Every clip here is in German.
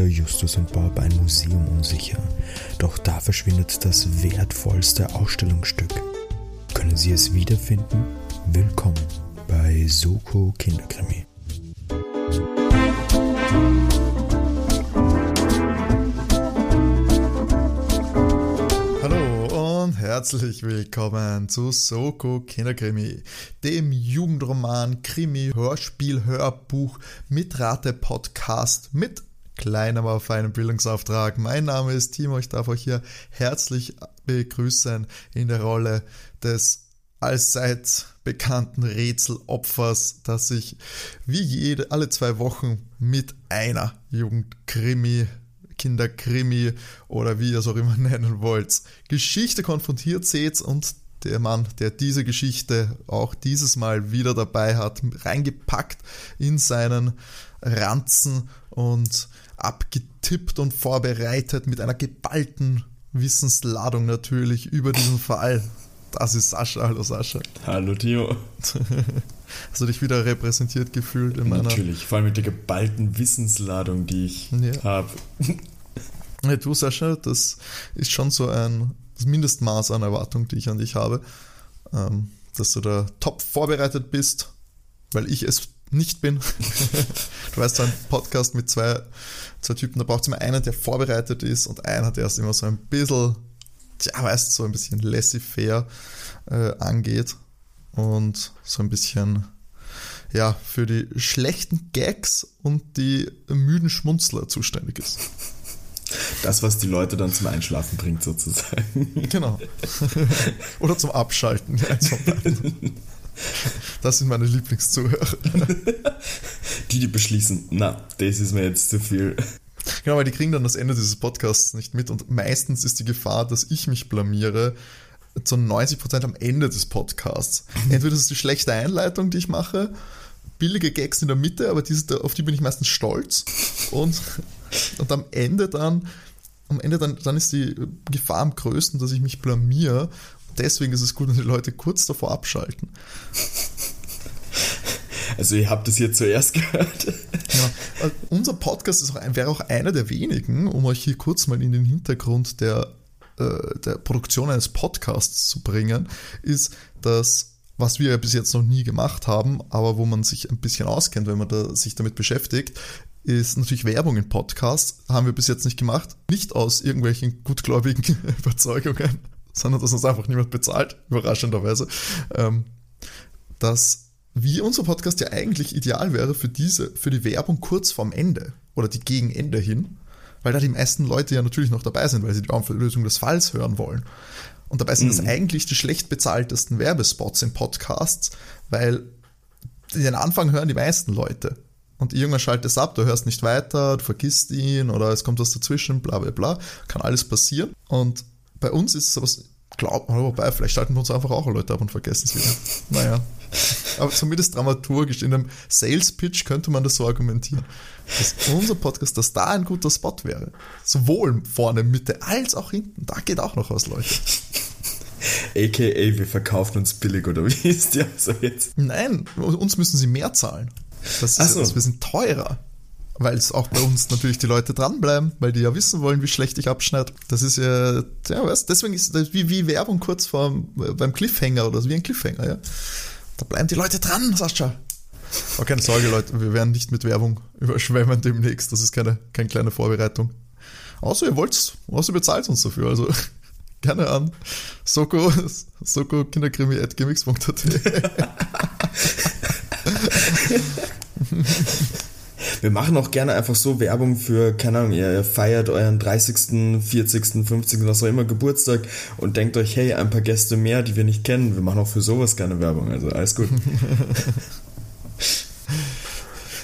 Peter, Justus und Bob ein Museum unsicher. Doch da verschwindet das wertvollste Ausstellungsstück. Können Sie es wiederfinden? Willkommen bei Soko Kinderkrimi. herzlich willkommen zu Soko Kinderkrimi, dem Jugendroman, Krimi, Hörspiel, Hörbuch, Mitrate-Podcast mit kleinem, aber feinen Bildungsauftrag. Mein Name ist Timo, ich darf euch hier herzlich begrüßen in der Rolle des allseits bekannten Rätselopfers, das sich wie jede, alle zwei Wochen mit einer Jugendkrimi Kinderkrimi oder wie ihr es auch immer nennen wollt, Geschichte konfrontiert seht und der Mann, der diese Geschichte auch dieses Mal wieder dabei hat, reingepackt in seinen Ranzen und abgetippt und vorbereitet mit einer geballten Wissensladung natürlich über diesen Fall. Das ist Sascha. Hallo Sascha. Hallo Tio. Hast du dich wieder repräsentiert gefühlt in meiner. Natürlich, vor allem mit der geballten Wissensladung, die ich ja. habe. Ja, du, Sascha, das ist schon so ein Mindestmaß an Erwartung, die ich an dich habe. Ähm, dass du da top vorbereitet bist, weil ich es nicht bin. du weißt, so ein Podcast mit zwei, zwei Typen, da braucht es immer einen, der vorbereitet ist und einer, der es immer so ein bisschen, ja, weißt so ein bisschen laissez-faire äh, angeht und so ein bisschen ja, für die schlechten Gags und die müden Schmunzler zuständig ist. Das, was die Leute dann zum Einschlafen bringt, sozusagen. Genau. Oder zum Abschalten. Das sind meine Lieblingszuhörer. Die, die beschließen, na, das ist mir jetzt zu viel. Genau, weil die kriegen dann das Ende dieses Podcasts nicht mit und meistens ist die Gefahr, dass ich mich blamiere, zu 90% am Ende des Podcasts. Entweder das ist die schlechte Einleitung, die ich mache, billige Gags in der Mitte, aber diese, auf die bin ich meistens stolz. Und, und am Ende dann, am Ende dann, dann ist die Gefahr am größten, dass ich mich blamier. Deswegen ist es gut, wenn die Leute kurz davor abschalten. Also ihr habt es hier zuerst gehört. Ja, also unser Podcast ist auch, wäre auch einer der wenigen, um euch hier kurz mal in den Hintergrund der äh, der Produktion eines Podcasts zu bringen, ist, dass was wir ja bis jetzt noch nie gemacht haben, aber wo man sich ein bisschen auskennt, wenn man da, sich damit beschäftigt, ist natürlich Werbung in Podcasts. Haben wir bis jetzt nicht gemacht. Nicht aus irgendwelchen gutgläubigen Überzeugungen, sondern dass uns einfach niemand bezahlt, überraschenderweise. Ähm, dass wie unser Podcast ja eigentlich ideal wäre für diese, für die Werbung kurz vorm Ende oder die Gegenende hin weil da die meisten Leute ja natürlich noch dabei sind, weil sie die Auflösung des Falls hören wollen. Und dabei sind mhm. das eigentlich die schlecht bezahltesten Werbespots in Podcasts, weil den Anfang hören die meisten Leute. Und irgendwann schaltet es ab, du hörst nicht weiter, du vergisst ihn oder es kommt was dazwischen, bla bla bla. Kann alles passieren. Und bei uns ist es aber, glaub, wobei, vielleicht schalten wir uns einfach auch Leute ab und vergessen es wieder. naja. Aber zumindest dramaturgisch, in einem Sales-Pitch könnte man das so argumentieren. Dass unser Podcast, dass da ein guter Spot wäre. Sowohl vorne, Mitte als auch hinten. Da geht auch noch was, Leute. AKA, wir verkaufen uns billig, oder wie ist die also jetzt? Nein, uns müssen sie mehr zahlen. Das ist so. wir sind teurer. Weil es auch bei uns natürlich die Leute dranbleiben, weil die ja wissen wollen, wie schlecht ich abschneide. Das ist ja, ja, weißt, deswegen ist das wie, wie Werbung kurz vor beim Cliffhanger oder so, wie ein Cliffhanger, ja. Da bleiben die Leute dran, Sascha. Aber keine Sorge, Leute, wir werden nicht mit Werbung überschwemmen demnächst. Das ist keine, keine kleine Vorbereitung. Außer ihr wollt's, außer ihr bezahlt uns dafür. Also gerne an Soko, Soko Kinderkrimi.gmx.at. Wir machen auch gerne einfach so Werbung für, keine Ahnung, ihr feiert euren 30., 40., 50., was auch immer Geburtstag und denkt euch, hey, ein paar Gäste mehr, die wir nicht kennen. Wir machen auch für sowas gerne Werbung, also alles gut.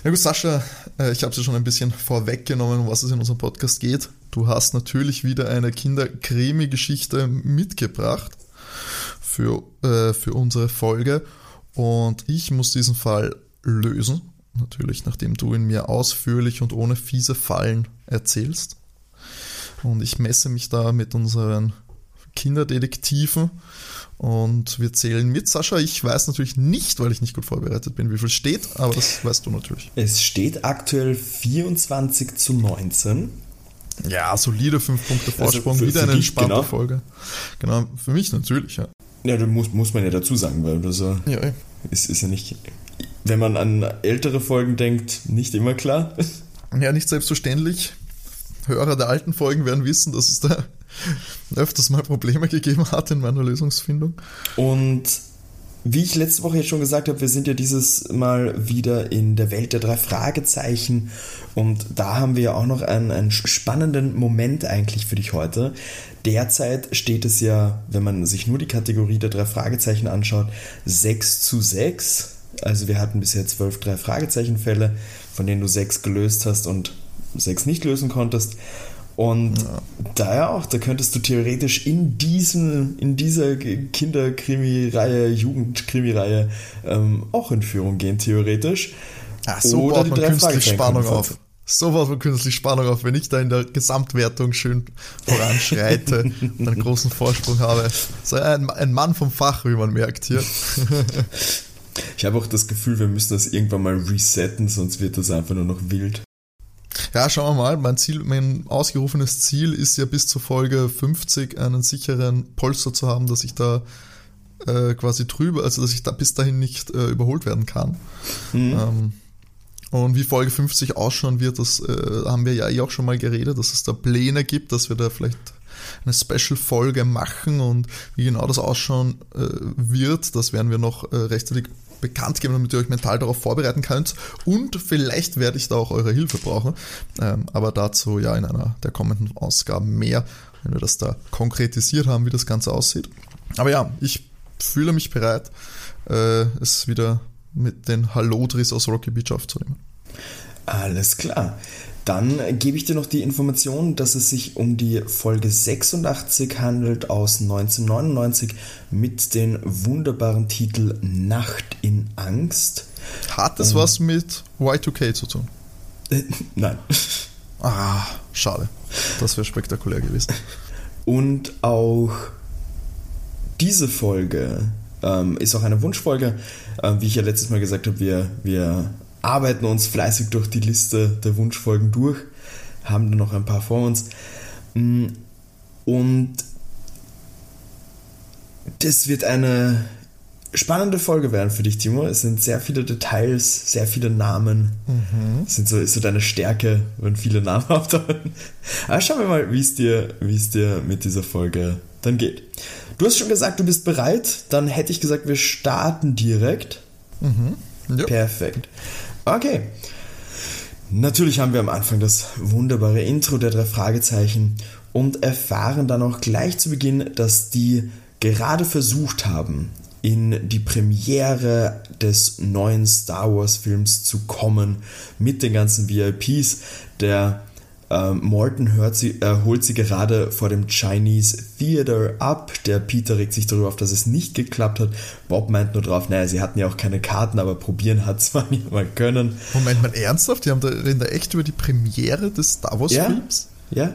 Na gut, Sascha, äh, ich habe es ja schon ein bisschen vorweggenommen, um was es in unserem Podcast geht. Du hast natürlich wieder eine Kinderkrimi-Geschichte mitgebracht für, äh, für unsere Folge und ich muss diesen Fall lösen natürlich, nachdem du ihn mir ausführlich und ohne fiese Fallen erzählst. Und ich messe mich da mit unseren Kinderdetektiven. Und wir zählen mit. Sascha, ich weiß natürlich nicht, weil ich nicht gut vorbereitet bin, wie viel steht, aber das weißt du natürlich. Es steht aktuell 24 zu 19. Ja, solide 5 Punkte Also Vorsprung, für- wieder für eine entspannte genau. Folge. Genau, für mich natürlich, ja. Ja, da muss, muss man ja dazu sagen, weil das äh, Ja, ist, ist ja nicht, wenn man an ältere Folgen denkt, nicht immer klar. ja nicht selbstverständlich. Hörer der alten Folgen werden wissen, dass es da öfters mal Probleme gegeben hat in meiner Lösungsfindung. Und wie ich letzte Woche jetzt schon gesagt habe, wir sind ja dieses Mal wieder in der Welt der drei Fragezeichen und da haben wir ja auch noch einen, einen spannenden Moment eigentlich für dich heute. Derzeit steht es ja, wenn man sich nur die Kategorie der drei Fragezeichen anschaut, 6 zu 6. Also wir hatten bisher zwölf drei Fragezeichen-Fälle, von denen du sechs gelöst hast und sechs nicht lösen konntest. Und daher auch, da könntest du theoretisch in diesem, in dieser Kinderkrimi-Reihe, Jugendkrimi-Reihe ähm, auch in Führung gehen, theoretisch. Ach, so Oder baut man künstlich Spannung auf. So baut man künstlich Spannung auf, wenn ich da in der Gesamtwertung schön voranschreite und einen großen Vorsprung habe. So ein, ein Mann vom Fach, wie man merkt hier. Ich habe auch das Gefühl, wir müssen das irgendwann mal resetten, sonst wird das einfach nur noch wild. Ja, schauen wir mal. Mein Ziel, mein ausgerufenes Ziel ist ja bis zur Folge 50 einen sicheren Polster zu haben, dass ich da äh, quasi drüber, also dass ich da bis dahin nicht äh, überholt werden kann. Ähm, und wie Folge 50 ausschauen wird, das äh, haben wir ja eh auch schon mal geredet, dass es da Pläne gibt, dass wir da vielleicht eine Special-Folge machen und wie genau das ausschauen äh, wird, das werden wir noch äh, rechtzeitig bekannt geben, damit ihr euch mental darauf vorbereiten könnt. Und vielleicht werde ich da auch eure Hilfe brauchen. Ähm, aber dazu ja in einer der kommenden Ausgaben mehr, wenn wir das da konkretisiert haben, wie das Ganze aussieht. Aber ja, ich fühle mich bereit, äh, es wieder mit den Hallodris aus Rocky Beach aufzunehmen. Alles klar. Dann gebe ich dir noch die Information, dass es sich um die Folge 86 handelt aus 1999 mit dem wunderbaren Titel Nacht in Angst. Hat es was mit Y2K zu tun? Äh, nein. Ah, schade. Das wäre spektakulär gewesen. Und auch diese Folge ähm, ist auch eine Wunschfolge. Ähm, wie ich ja letztes Mal gesagt habe, wir, wir arbeiten uns fleißig durch die Liste der Wunschfolgen durch, haben da noch ein paar vor uns. Mm, Und das wird eine spannende Folge werden für dich, Timo. Es sind sehr viele Details, sehr viele Namen. Es sind so, ist so deine Stärke, wenn viele Namen auftauchen. Aber schauen wir mal, wie es dir, wie es dir mit dieser Folge dann geht. Du hast schon gesagt, du bist bereit. Dann hätte ich gesagt, wir starten direkt. Ja. Perfekt. Okay. Natürlich haben wir am Anfang das wunderbare Intro der drei Fragezeichen und erfahren dann auch gleich zu Beginn, dass die gerade versucht haben, in die Premiere des neuen Star Wars Films zu kommen mit den ganzen VIPs. Der ähm, Morton hört sie, äh, holt sie gerade vor dem Chinese Theater ab. Der Peter regt sich darüber auf, dass es nicht geklappt hat. Bob meint nur drauf, naja, sie hatten ja auch keine Karten, aber probieren hat man ja mal können. Moment mal, ernsthaft? Die haben da, reden da echt über die Premiere des Star Wars Ja. Films? Ja,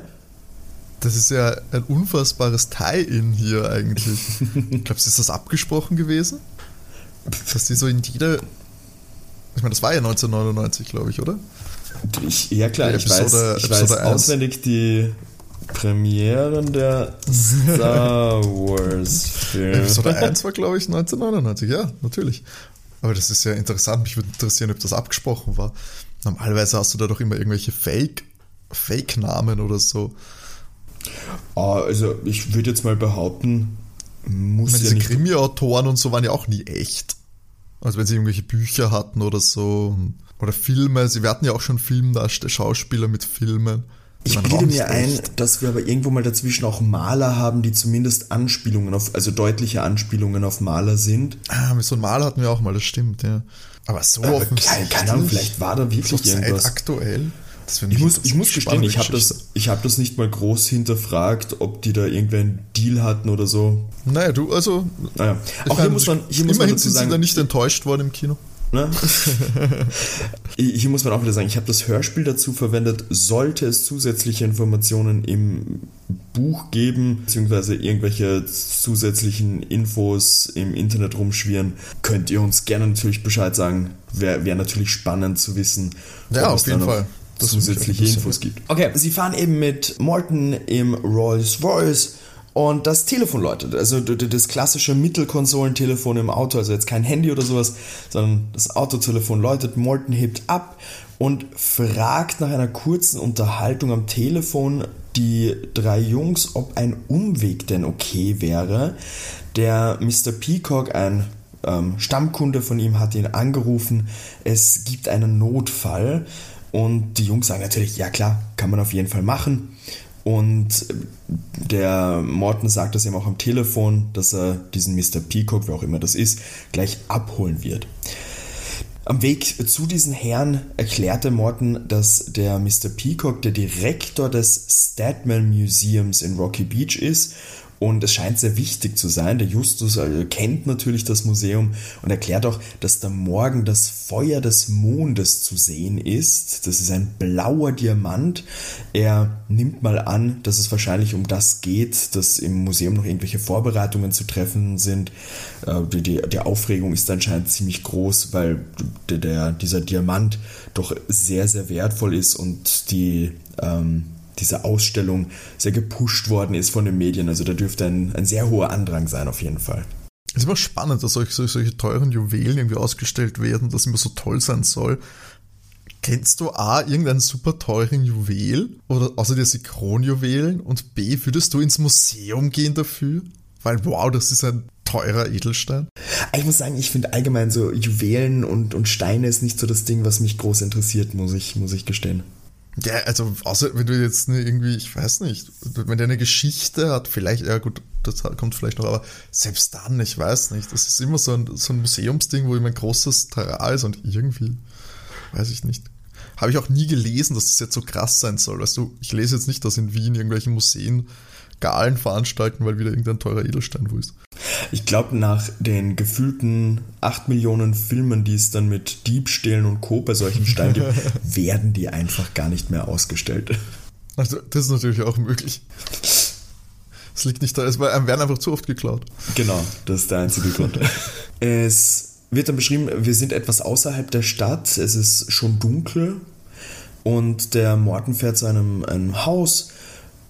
Das ist ja ein unfassbares Tie-In hier eigentlich. Glaubst du, ist das abgesprochen gewesen? Dass die so in jeder. Ich meine, das war ja 1999, glaube ich, oder? Ich, ja klar, ich Episode- weiß, ich weiß auswendig die Premieren der Star Wars Filme. Episode 1 war, glaube ich, 1999, ja, natürlich. Aber das ist ja interessant, mich würde interessieren, ob das abgesprochen war. Normalerweise hast du da doch immer irgendwelche Fake, Fake-Namen oder so. Ah, also ich würde jetzt mal behaupten, Ich muss meine, ja diese Krimi-Autoren und so waren ja auch nie echt. Also wenn sie irgendwelche Bücher hatten oder so. Oder Filme, sie hatten ja auch schon Filmdarsteller, Schauspieler mit Filmen. Ich bilde mir ein, dass wir aber irgendwo mal dazwischen auch Maler haben, die zumindest Anspielungen auf, also deutliche Anspielungen auf Maler sind. Ah, mit so einem Maler hatten wir auch mal, das stimmt, ja. Aber so Aber offensichtlich. keine, Ahnung, vielleicht war da wirklich irgendwas. aktuell. Ich muss, ich muss gestehen, ich habe das, ich hab das nicht mal groß hinterfragt, ob die da irgendeinen Deal hatten oder so. Naja, du, also. Naja, auch hier muss man, hier muss man immerhin dazu sind sie da sagen, nicht enttäuscht worden im Kino. Ne? hier muss man auch wieder sagen, ich habe das Hörspiel dazu verwendet, sollte es zusätzliche Informationen im Buch geben, beziehungsweise irgendwelche zusätzlichen Infos im Internet rumschwirren, könnt ihr uns gerne natürlich Bescheid sagen. Wäre wär natürlich spannend zu wissen. Ja, auf jeden Fall. zusätzliche Infos gibt. Okay, sie fahren eben mit Morton im Rolls Royce und das Telefon läutet. Also das klassische Mittelkonsolentelefon im Auto, also jetzt kein Handy oder sowas, sondern das Autotelefon läutet. Morton hebt ab und fragt nach einer kurzen Unterhaltung am Telefon die drei Jungs, ob ein Umweg denn okay wäre. Der Mr. Peacock, ein ähm, Stammkunde von ihm, hat ihn angerufen. Es gibt einen Notfall. Und die Jungs sagen natürlich, ja klar, kann man auf jeden Fall machen. Und der Morton sagt das ihm auch am Telefon, dass er diesen Mr. Peacock, wer auch immer das ist, gleich abholen wird. Am Weg zu diesen Herren erklärte Morton, dass der Mr. Peacock der Direktor des Stadman Museums in Rocky Beach ist und es scheint sehr wichtig zu sein. Der Justus also kennt natürlich das Museum und erklärt auch, dass da morgen das Feuer des Mondes zu sehen ist. Das ist ein blauer Diamant. Er nimmt mal an, dass es wahrscheinlich um das geht, dass im Museum noch irgendwelche Vorbereitungen zu treffen sind. Äh, die, die, die Aufregung ist anscheinend ziemlich groß, weil der, dieser Diamant doch sehr, sehr wertvoll ist und die ähm, diese Ausstellung sehr gepusht worden ist von den Medien. Also da dürfte ein, ein sehr hoher Andrang sein auf jeden Fall. Es ist immer spannend, dass solche, solche teuren Juwelen irgendwie ausgestellt werden, dass immer so toll sein soll. Kennst du A, irgendeinen super teuren Juwel oder außer dir Kronjuwelen und B, würdest du ins Museum gehen dafür? Weil wow, das ist ein teurer Edelstein. Ich muss sagen, ich finde allgemein so Juwelen und, und Steine ist nicht so das Ding, was mich groß interessiert, muss ich, muss ich gestehen. Ja, also außer wenn du jetzt irgendwie, ich weiß nicht, wenn der eine Geschichte hat, vielleicht, ja gut, das kommt vielleicht noch, aber selbst dann, ich weiß nicht, das ist immer so ein, so ein Museumsding, wo immer ein großes Terrain ist und irgendwie, weiß ich nicht. Habe ich auch nie gelesen, dass das jetzt so krass sein soll. Weißt du, ich lese jetzt nicht, dass in Wien irgendwelche Museen Galen veranstalten, weil wieder irgendein teurer Edelstein wo ist. Ich glaube, nach den gefühlten 8 Millionen Filmen, die es dann mit Diebstählen und Co. bei solchen Steinen gibt, werden die einfach gar nicht mehr ausgestellt. Also, das ist natürlich auch möglich. Es liegt nicht da, es werden einfach zu oft geklaut. Genau, das ist der einzige Grund. Es wird dann beschrieben, wir sind etwas außerhalb der Stadt, es ist schon dunkel und der Morten fährt zu einem, einem Haus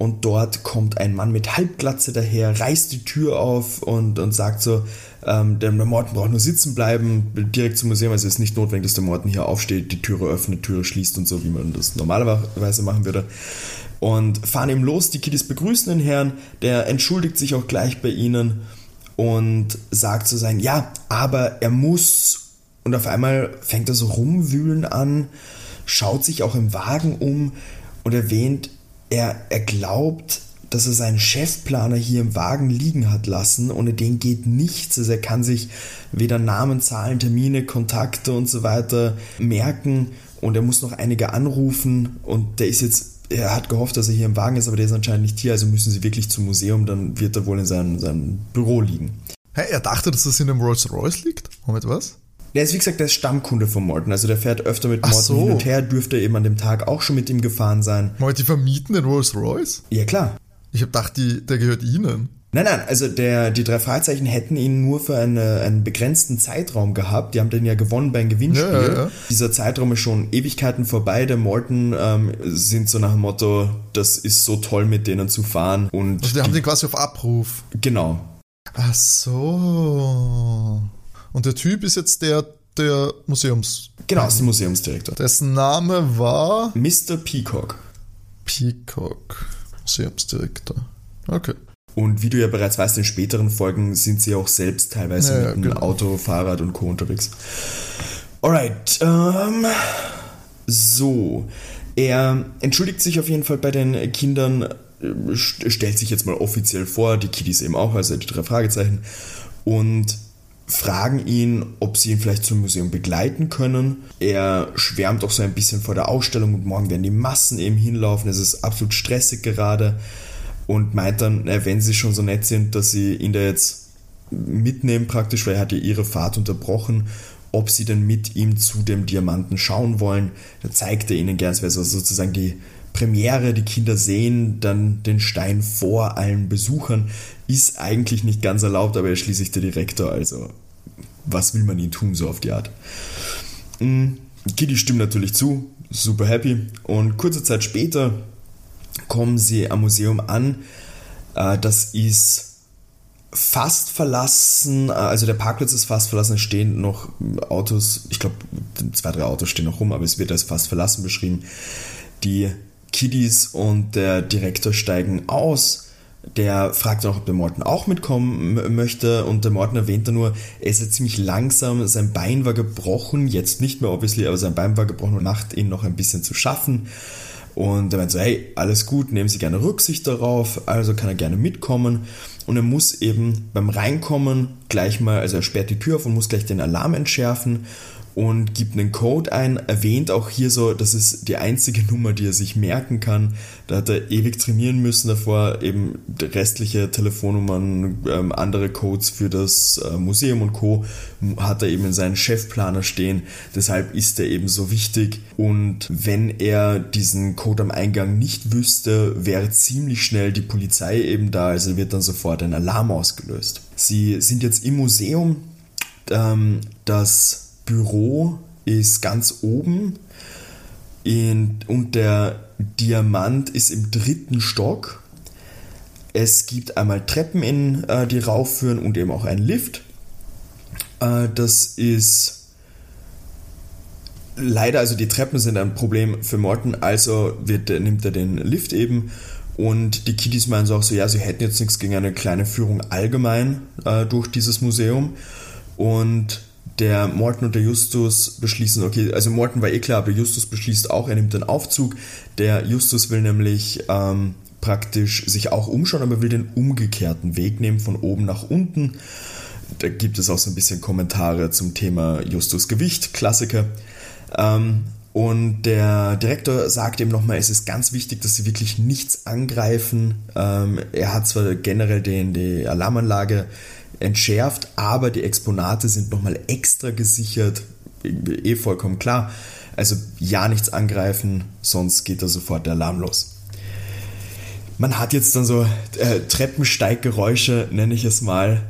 und dort kommt ein Mann mit Halbglatze daher, reißt die Tür auf und, und sagt so, ähm, der Morten braucht nur sitzen bleiben, direkt zum Museum. Also es ist nicht notwendig, dass der Morten hier aufsteht, die Türe öffnet, Türe schließt und so, wie man das normalerweise machen würde. Und fahren ihm los, die Kiddies begrüßen den Herrn, der entschuldigt sich auch gleich bei ihnen und sagt zu sein, ja, aber er muss. Und auf einmal fängt er so rumwühlen an, schaut sich auch im Wagen um und erwähnt, er, er glaubt, dass er seinen Chefplaner hier im Wagen liegen hat lassen. Ohne den geht nichts. Also er kann sich weder Namen, Zahlen, Termine, Kontakte und so weiter merken. Und er muss noch einige anrufen. Und der ist jetzt, er hat gehofft, dass er hier im Wagen ist, aber der ist anscheinend nicht hier. Also müssen sie wirklich zum Museum. Dann wird er wohl in seinem, seinem Büro liegen. Hey, er dachte, dass das in einem Rolls Royce liegt? Moment, was? Der ist wie gesagt der ist Stammkunde von Morton, also der fährt öfter mit Morton so. hin und her, dürfte eben an dem Tag auch schon mit ihm gefahren sein. Moment, die vermieten den Rolls Royce? Ja klar. Ich hab gedacht, die, der gehört ihnen. Nein, nein, also der, die drei Fragezeichen hätten ihn nur für eine, einen begrenzten Zeitraum gehabt. Die haben den ja gewonnen beim Gewinnspiel. Ja, ja, ja. Dieser Zeitraum ist schon Ewigkeiten vorbei. Der Morton ähm, sind so nach dem Motto, das ist so toll mit denen zu fahren. Und also die haben den quasi auf Abruf. Genau. Ach so. Und der Typ ist jetzt der, der Museums. Genau, ist der Museumsdirektor. Dessen Name war. Mr. Peacock. Peacock. Museumsdirektor. Okay. Und wie du ja bereits weißt, in späteren Folgen sind sie auch selbst teilweise ja, mit dem genau. Auto, Fahrrad und Co. unterwegs. Alright. Ähm, so. Er entschuldigt sich auf jeden Fall bei den Kindern, äh, stellt sich jetzt mal offiziell vor, die Kiddies eben auch, also die drei Fragezeichen. Und fragen ihn, ob sie ihn vielleicht zum Museum begleiten können. Er schwärmt auch so ein bisschen vor der Ausstellung und morgen werden die Massen eben hinlaufen. Es ist absolut stressig gerade und meint dann, wenn sie schon so nett sind, dass sie ihn da jetzt mitnehmen praktisch, weil er hat ja ihre Fahrt unterbrochen, ob sie denn mit ihm zu dem Diamanten schauen wollen. Da zeigt er ihnen gern, es wäre so sozusagen die Premiere, die Kinder sehen dann den Stein vor allen Besuchern, ist eigentlich nicht ganz erlaubt, aber er ist schließlich der Direktor, also was will man ihn tun, so auf die Art. Mhm. Kitty stimmt natürlich zu, super happy und kurze Zeit später kommen sie am Museum an. Äh, das ist fast verlassen, äh, also der Parkplatz ist fast verlassen, es stehen noch Autos, ich glaube zwei, drei Autos stehen noch rum, aber es wird als fast verlassen beschrieben. Die Kiddies und der Direktor steigen aus. Der fragt auch, ob der Morten auch mitkommen möchte und der Morten erwähnt dann nur, er ist jetzt ziemlich langsam, sein Bein war gebrochen, jetzt nicht mehr obviously, aber sein Bein war gebrochen und macht ihn noch ein bisschen zu schaffen. Und er meint so, hey, alles gut, nehmen Sie gerne Rücksicht darauf, also kann er gerne mitkommen. Und er muss eben beim Reinkommen gleich mal, also er sperrt die Tür auf und muss gleich den Alarm entschärfen und gibt einen Code ein, erwähnt auch hier so, das ist die einzige Nummer, die er sich merken kann. Da hat er ewig trainieren müssen davor, eben restliche Telefonnummern, ähm, andere Codes für das äh, Museum und Co. hat er eben in seinen Chefplaner stehen. Deshalb ist er eben so wichtig. Und wenn er diesen Code am Eingang nicht wüsste, wäre ziemlich schnell die Polizei eben da, also wird dann sofort ein Alarm ausgelöst. Sie sind jetzt im Museum. Ähm, das Büro ist ganz oben in, und der Diamant ist im dritten Stock. Es gibt einmal Treppen, in, äh, die raufführen und eben auch einen Lift. Äh, das ist leider, also die Treppen sind ein Problem für Morten, also wird, nimmt er den Lift eben. Und die Kiddies meinen so auch so, ja, sie hätten jetzt nichts gegen eine kleine Führung allgemein äh, durch dieses Museum. Und der Morten und der Justus beschließen, okay, also Morten war eh klar, aber Justus beschließt auch, er nimmt den Aufzug. Der Justus will nämlich ähm, praktisch sich auch umschauen, aber will den umgekehrten Weg nehmen, von oben nach unten. Da gibt es auch so ein bisschen Kommentare zum Thema Justus Gewicht, Klassiker. Ähm, und der Direktor sagt eben nochmal, es ist ganz wichtig, dass sie wirklich nichts angreifen. Ähm, er hat zwar generell den, die Alarmanlage entschärft, aber die Exponate sind nochmal extra gesichert, eh vollkommen klar. Also ja, nichts angreifen, sonst geht da sofort der Alarm los. Man hat jetzt dann so äh, Treppensteiggeräusche, nenne ich es mal,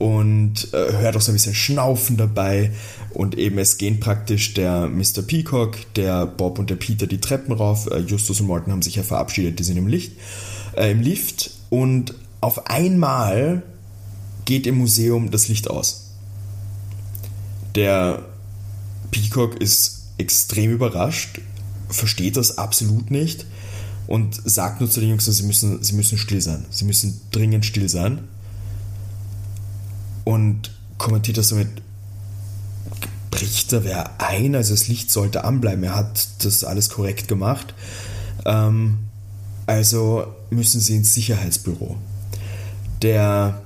und äh, hört auch so ein bisschen Schnaufen dabei. Und eben es gehen praktisch der Mr. Peacock, der Bob und der Peter die Treppen rauf. Äh, Justus und Morten haben sich ja verabschiedet, die sind im Licht, äh, im Lift. Und auf einmal geht im Museum das Licht aus. Der Peacock ist extrem überrascht, versteht das absolut nicht und sagt nur zu den Jungs, sie müssen, sie müssen still sein. Sie müssen dringend still sein. Und kommentiert das somit, bricht da wer ein? Also das Licht sollte anbleiben. Er hat das alles korrekt gemacht. Ähm, also müssen sie ins Sicherheitsbüro. Der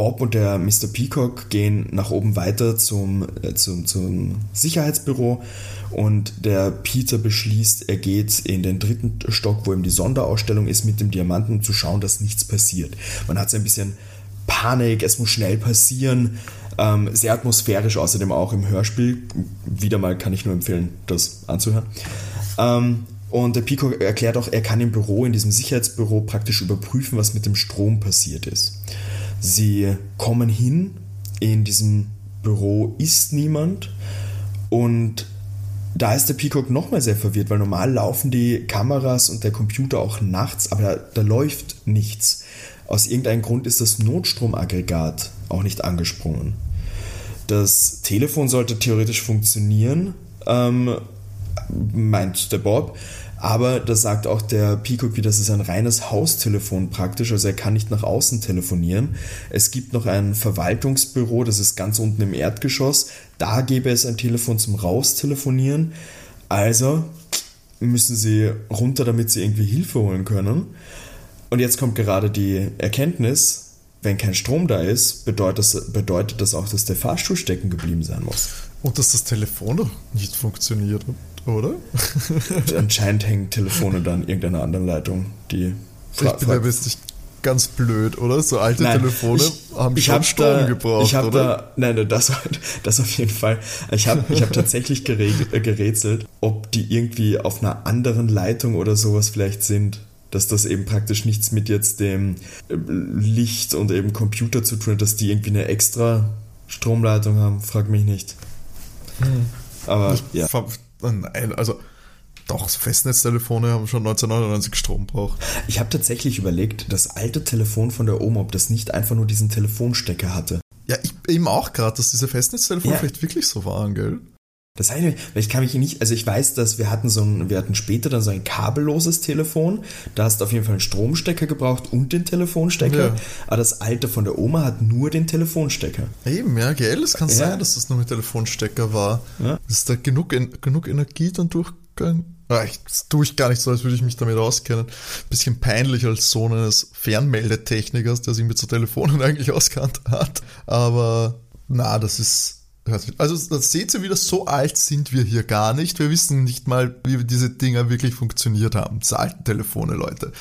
Bob und der Mr. Peacock gehen nach oben weiter zum, äh, zum, zum Sicherheitsbüro und der Peter beschließt, er geht in den dritten Stock, wo eben die Sonderausstellung ist, mit dem Diamanten, um zu schauen, dass nichts passiert. Man hat so ein bisschen Panik, es muss schnell passieren. Ähm, sehr atmosphärisch außerdem auch im Hörspiel. Wieder mal kann ich nur empfehlen, das anzuhören. Ähm, und der Peacock erklärt auch, er kann im Büro, in diesem Sicherheitsbüro praktisch überprüfen, was mit dem Strom passiert ist. Sie kommen hin, in diesem Büro ist niemand und da ist der Peacock nochmal sehr verwirrt, weil normal laufen die Kameras und der Computer auch nachts, aber da, da läuft nichts. Aus irgendeinem Grund ist das Notstromaggregat auch nicht angesprungen. Das Telefon sollte theoretisch funktionieren, ähm, meint der Bob, aber da sagt auch der Peacock wie das ist ein reines Haustelefon praktisch, also er kann nicht nach außen telefonieren. Es gibt noch ein Verwaltungsbüro, das ist ganz unten im Erdgeschoss. Da gäbe es ein Telefon zum Raustelefonieren. Also müssen sie runter, damit sie irgendwie Hilfe holen können. Und jetzt kommt gerade die Erkenntnis, wenn kein Strom da ist, bedeutet das, bedeutet das auch, dass der Fahrstuhl stecken geblieben sein muss. Und dass das Telefon nicht funktioniert oder? Anscheinend hängen Telefone dann in irgendeiner anderen Leitung, die. Fra ich bin, da ich, ganz blöd, oder? So alte Nein, Telefone ich, haben ich schon hab Strom da, gebraucht, ich hab oder? Da, nein, nein, das, das auf jeden Fall. Ich habe ich hab tatsächlich äh, gerätselt, ob die irgendwie auf einer anderen Leitung oder sowas vielleicht sind. Dass das eben praktisch nichts mit jetzt dem äh, Licht und eben Computer zu tun hat, dass die irgendwie eine extra Stromleitung haben, frag mich nicht. Aber ja. Nein, also doch, Festnetztelefone haben schon 1999 Strom gebraucht. Ich habe tatsächlich überlegt, das alte Telefon von der Oma, ob das nicht einfach nur diesen Telefonstecker hatte. Ja, ich eben auch gerade, dass diese Festnetztelefone Ja. vielleicht wirklich so waren, gell? Das weil ich kann mich nicht, also ich weiß, dass wir hatten so ein, wir hatten später dann so ein kabelloses Telefon. Da hast du auf jeden Fall einen Stromstecker gebraucht und den Telefonstecker. Ja. Aber das alte von der Oma hat nur den Telefonstecker. Eben, ja, gell? Es kann Ja. sein, dass das nur mit Telefonstecker war. Ja. Ist da genug, En- genug Energie dann durchgegangen? Ah, ich, das tue ich gar nicht so, als würde ich mich damit auskennen. Bisschen peinlich als Sohn eines Fernmeldetechnikers, der sich mit so Telefonen eigentlich auskannt hat. Aber na, das ist. Also das seht ihr wieder, so alt sind wir hier gar nicht. Wir wissen nicht mal, wie diese Dinger wirklich funktioniert haben. Diese alten Telefone, Leute.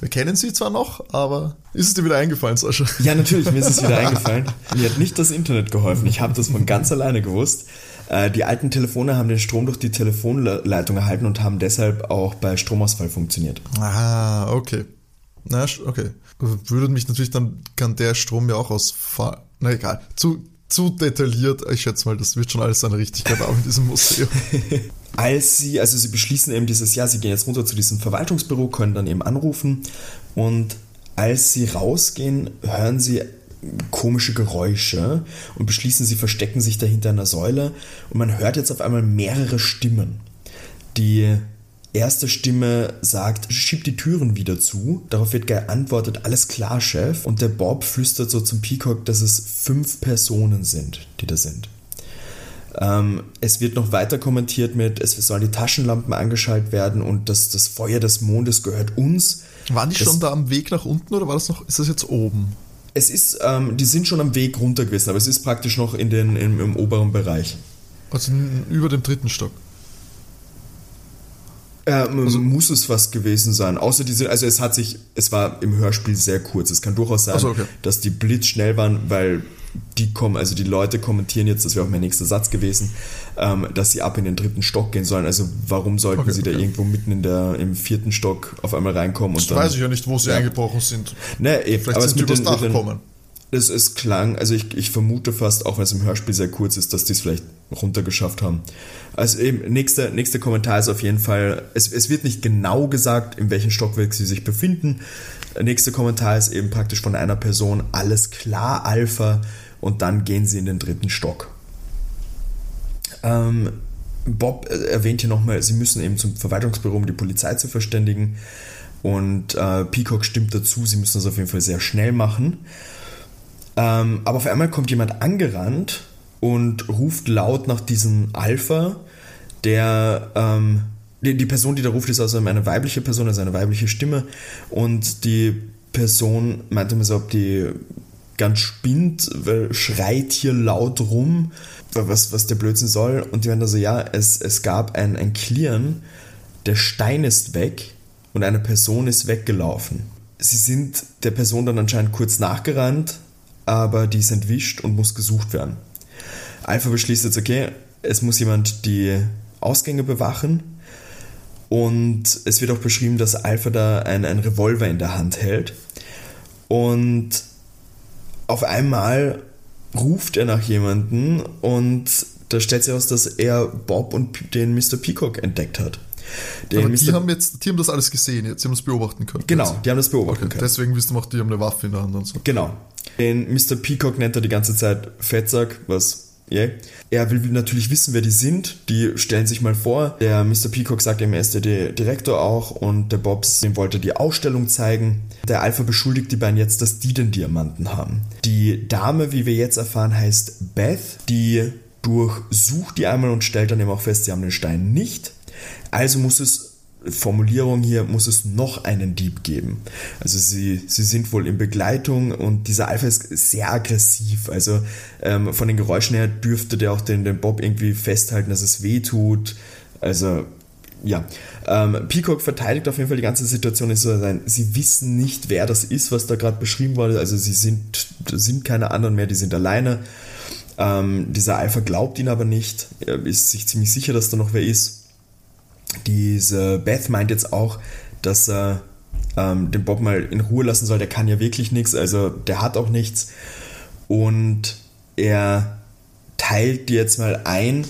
Wir kennen sie zwar noch, aber ist es dir wieder eingefallen, Sascha? Ja, natürlich, mir ist es wieder eingefallen. Mir hat nicht das Internet geholfen. Ich habe das von ganz alleine gewusst. Äh, Die alten Telefone haben den Strom durch die Telefonleitung erhalten und haben deshalb auch bei Stromausfall funktioniert. Ah, okay. Na, okay. Würde mich natürlich dann, kann der Strom ja auch ausfallen. Na egal. Zu, zu detailliert. Ich schätze mal, das wird schon alles seine Richtigkeit haben in diesem Museum. Als sie, also sie beschließen eben dieses Jahr, sie gehen jetzt runter zu diesem Verwaltungsbüro, können dann eben anrufen und als sie rausgehen, hören sie komische Geräusche und beschließen, sie verstecken sich dahinter einer Säule und man hört jetzt auf einmal mehrere Stimmen. Die erste Stimme sagt, schieb die Türen wieder zu. Darauf wird geantwortet, alles klar, Chef. Und der Bob flüstert so zum Peacock, dass es fünf Personen sind, die da sind. Ähm, es wird noch weiter kommentiert mit, es sollen die Taschenlampen angeschaltet werden und das, das Feuer des Mondes gehört uns. Waren die Das- schon da am Weg nach unten oder war das noch, ist das jetzt oben? Es ist, ähm, die sind schon am Weg runter gewesen, aber es ist praktisch noch in den, im, im oberen Bereich. Also über dem dritten Stock. Ähm, muss es was gewesen sein. Außer diese, also es hat sich, es war im Hörspiel sehr kurz. Es kann durchaus sein, so, okay. dass die blitzschnell waren, weil die kommen, also die Leute kommentieren jetzt, das wäre auch mein nächster Satz gewesen, ähm, dass sie ab in den dritten Stock gehen sollen. Also warum sollten Okay, sie da okay. irgendwo mitten in der, im vierten Stock auf einmal reinkommen und Das weiß ich ja nicht, wo sie Ja. eingebrochen sind. Ne, eh, Vielleicht aber sind sie übers Dach gekommen. es, es klang, also ich, ich vermute fast, auch wenn es im Hörspiel sehr kurz ist, dass die es vielleicht runtergeschafft haben. Also eben, nächster, nächster Kommentar ist auf jeden Fall, es, es wird nicht genau gesagt, in welchem Stockwerk sie sich befinden. Der nächste Kommentar ist eben praktisch von einer Person, alles klar, Alpha, und dann gehen sie in den dritten Stock. Ähm, Bob äh, erwähnt hier nochmal, sie müssen eben zum Verwaltungsbüro, um die Polizei zu verständigen. Und äh, Peacock stimmt dazu, sie müssen das auf jeden Fall sehr schnell machen. Ähm, aber auf einmal kommt jemand angerannt und ruft laut nach diesem Alpha, der ähm, die, die Person, die da ruft, ist also eine weibliche Person, also eine weibliche Stimme. Und die Person meinte mir so, ob die ganz spinnt, weil schreit hier laut rum, was, was der Blödsinn soll. Und die meinte so, ja, es, es gab ein, ein Klirren, der Stein ist weg und eine Person ist weggelaufen. Sie sind der Person dann anscheinend kurz nachgerannt, aber die ist entwischt und muss gesucht werden. Alpha beschließt jetzt, okay, es muss jemand die Ausgänge bewachen. Und es wird auch beschrieben, dass Alpha da ein, ein Revolver in der Hand hält. Und auf einmal ruft er nach jemanden und da stellt sich heraus, dass er Bob und den Mr. Peacock entdeckt hat. Den Aber Mr. die haben jetzt, die haben das alles gesehen jetzt, die haben das beobachten können. genau, die haben das beobachten Okay, können. deswegen wissen wir auch, die haben eine Waffe in der Hand und so. Genau. Den Mr. Peacock nennt er die ganze Zeit Fettsack, was, yeah. Er will natürlich wissen, wer die sind. Die stellen sich mal vor. Der Mr. Peacock sagt ihm, er ist der Di- Direktor auch und der Bobs, dem wollte die Ausstellung zeigen. Der Alpha beschuldigt die beiden jetzt, dass die den Diamanten haben. Die Dame, wie wir jetzt erfahren, heißt Beth. Die durchsucht die einmal und stellt dann eben auch fest, sie haben den Stein nicht. Also muss es Formulierung hier muss es noch einen Dieb geben. Also sie, sie sind wohl in Begleitung und dieser Alpha ist sehr aggressiv. Also ähm, von den Geräuschen her dürfte der auch den, den Bob irgendwie festhalten, dass es weh tut. Also ja, ähm, Peacock verteidigt auf jeden Fall die ganze Situation. Ist so sie wissen nicht, wer das ist, was da gerade beschrieben wurde. Also sie sind, sind keine anderen mehr, die sind alleine. Ähm, dieser Alpha glaubt ihn aber nicht. Er ist sich ziemlich sicher, dass da noch wer ist. Diese Beth meint jetzt auch, dass er ähm, den Bob mal in Ruhe lassen soll. Der kann ja wirklich nichts, also der hat auch nichts. Und er teilt jetzt mal ein,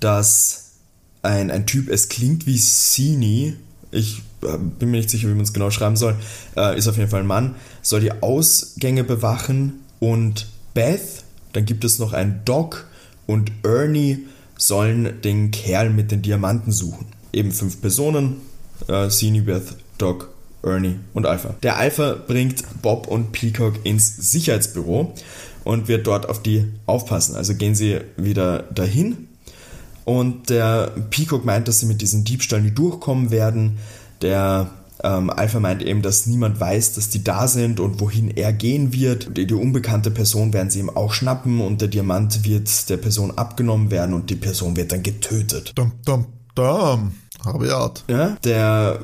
dass ein, ein Typ, es klingt wie Sini, ich äh, bin mir nicht sicher, wie man es genau schreiben soll, äh, ist auf jeden Fall ein Mann, soll die Ausgänge bewachen und Beth, dann gibt es noch einen Doc und Ernie sollen den Kerl mit den Diamanten suchen. Eben fünf Personen, äh, Sini, Beth, Doc, Ernie und Alpha. Der Alpha bringt Bob und Peacock ins Sicherheitsbüro und wird dort auf die aufpassen. Also gehen sie wieder dahin und der Peacock meint, dass sie mit diesen Diebstahl nie durchkommen werden. Der ähm, Alpha meint eben, dass niemand weiß, dass die da sind und wohin er gehen wird. Die, die, unbekannte Person werden sie ihm auch schnappen und der Diamant wird der Person abgenommen werden und die Person wird dann getötet. Dum, dum, dum. Rabiat. Ja, der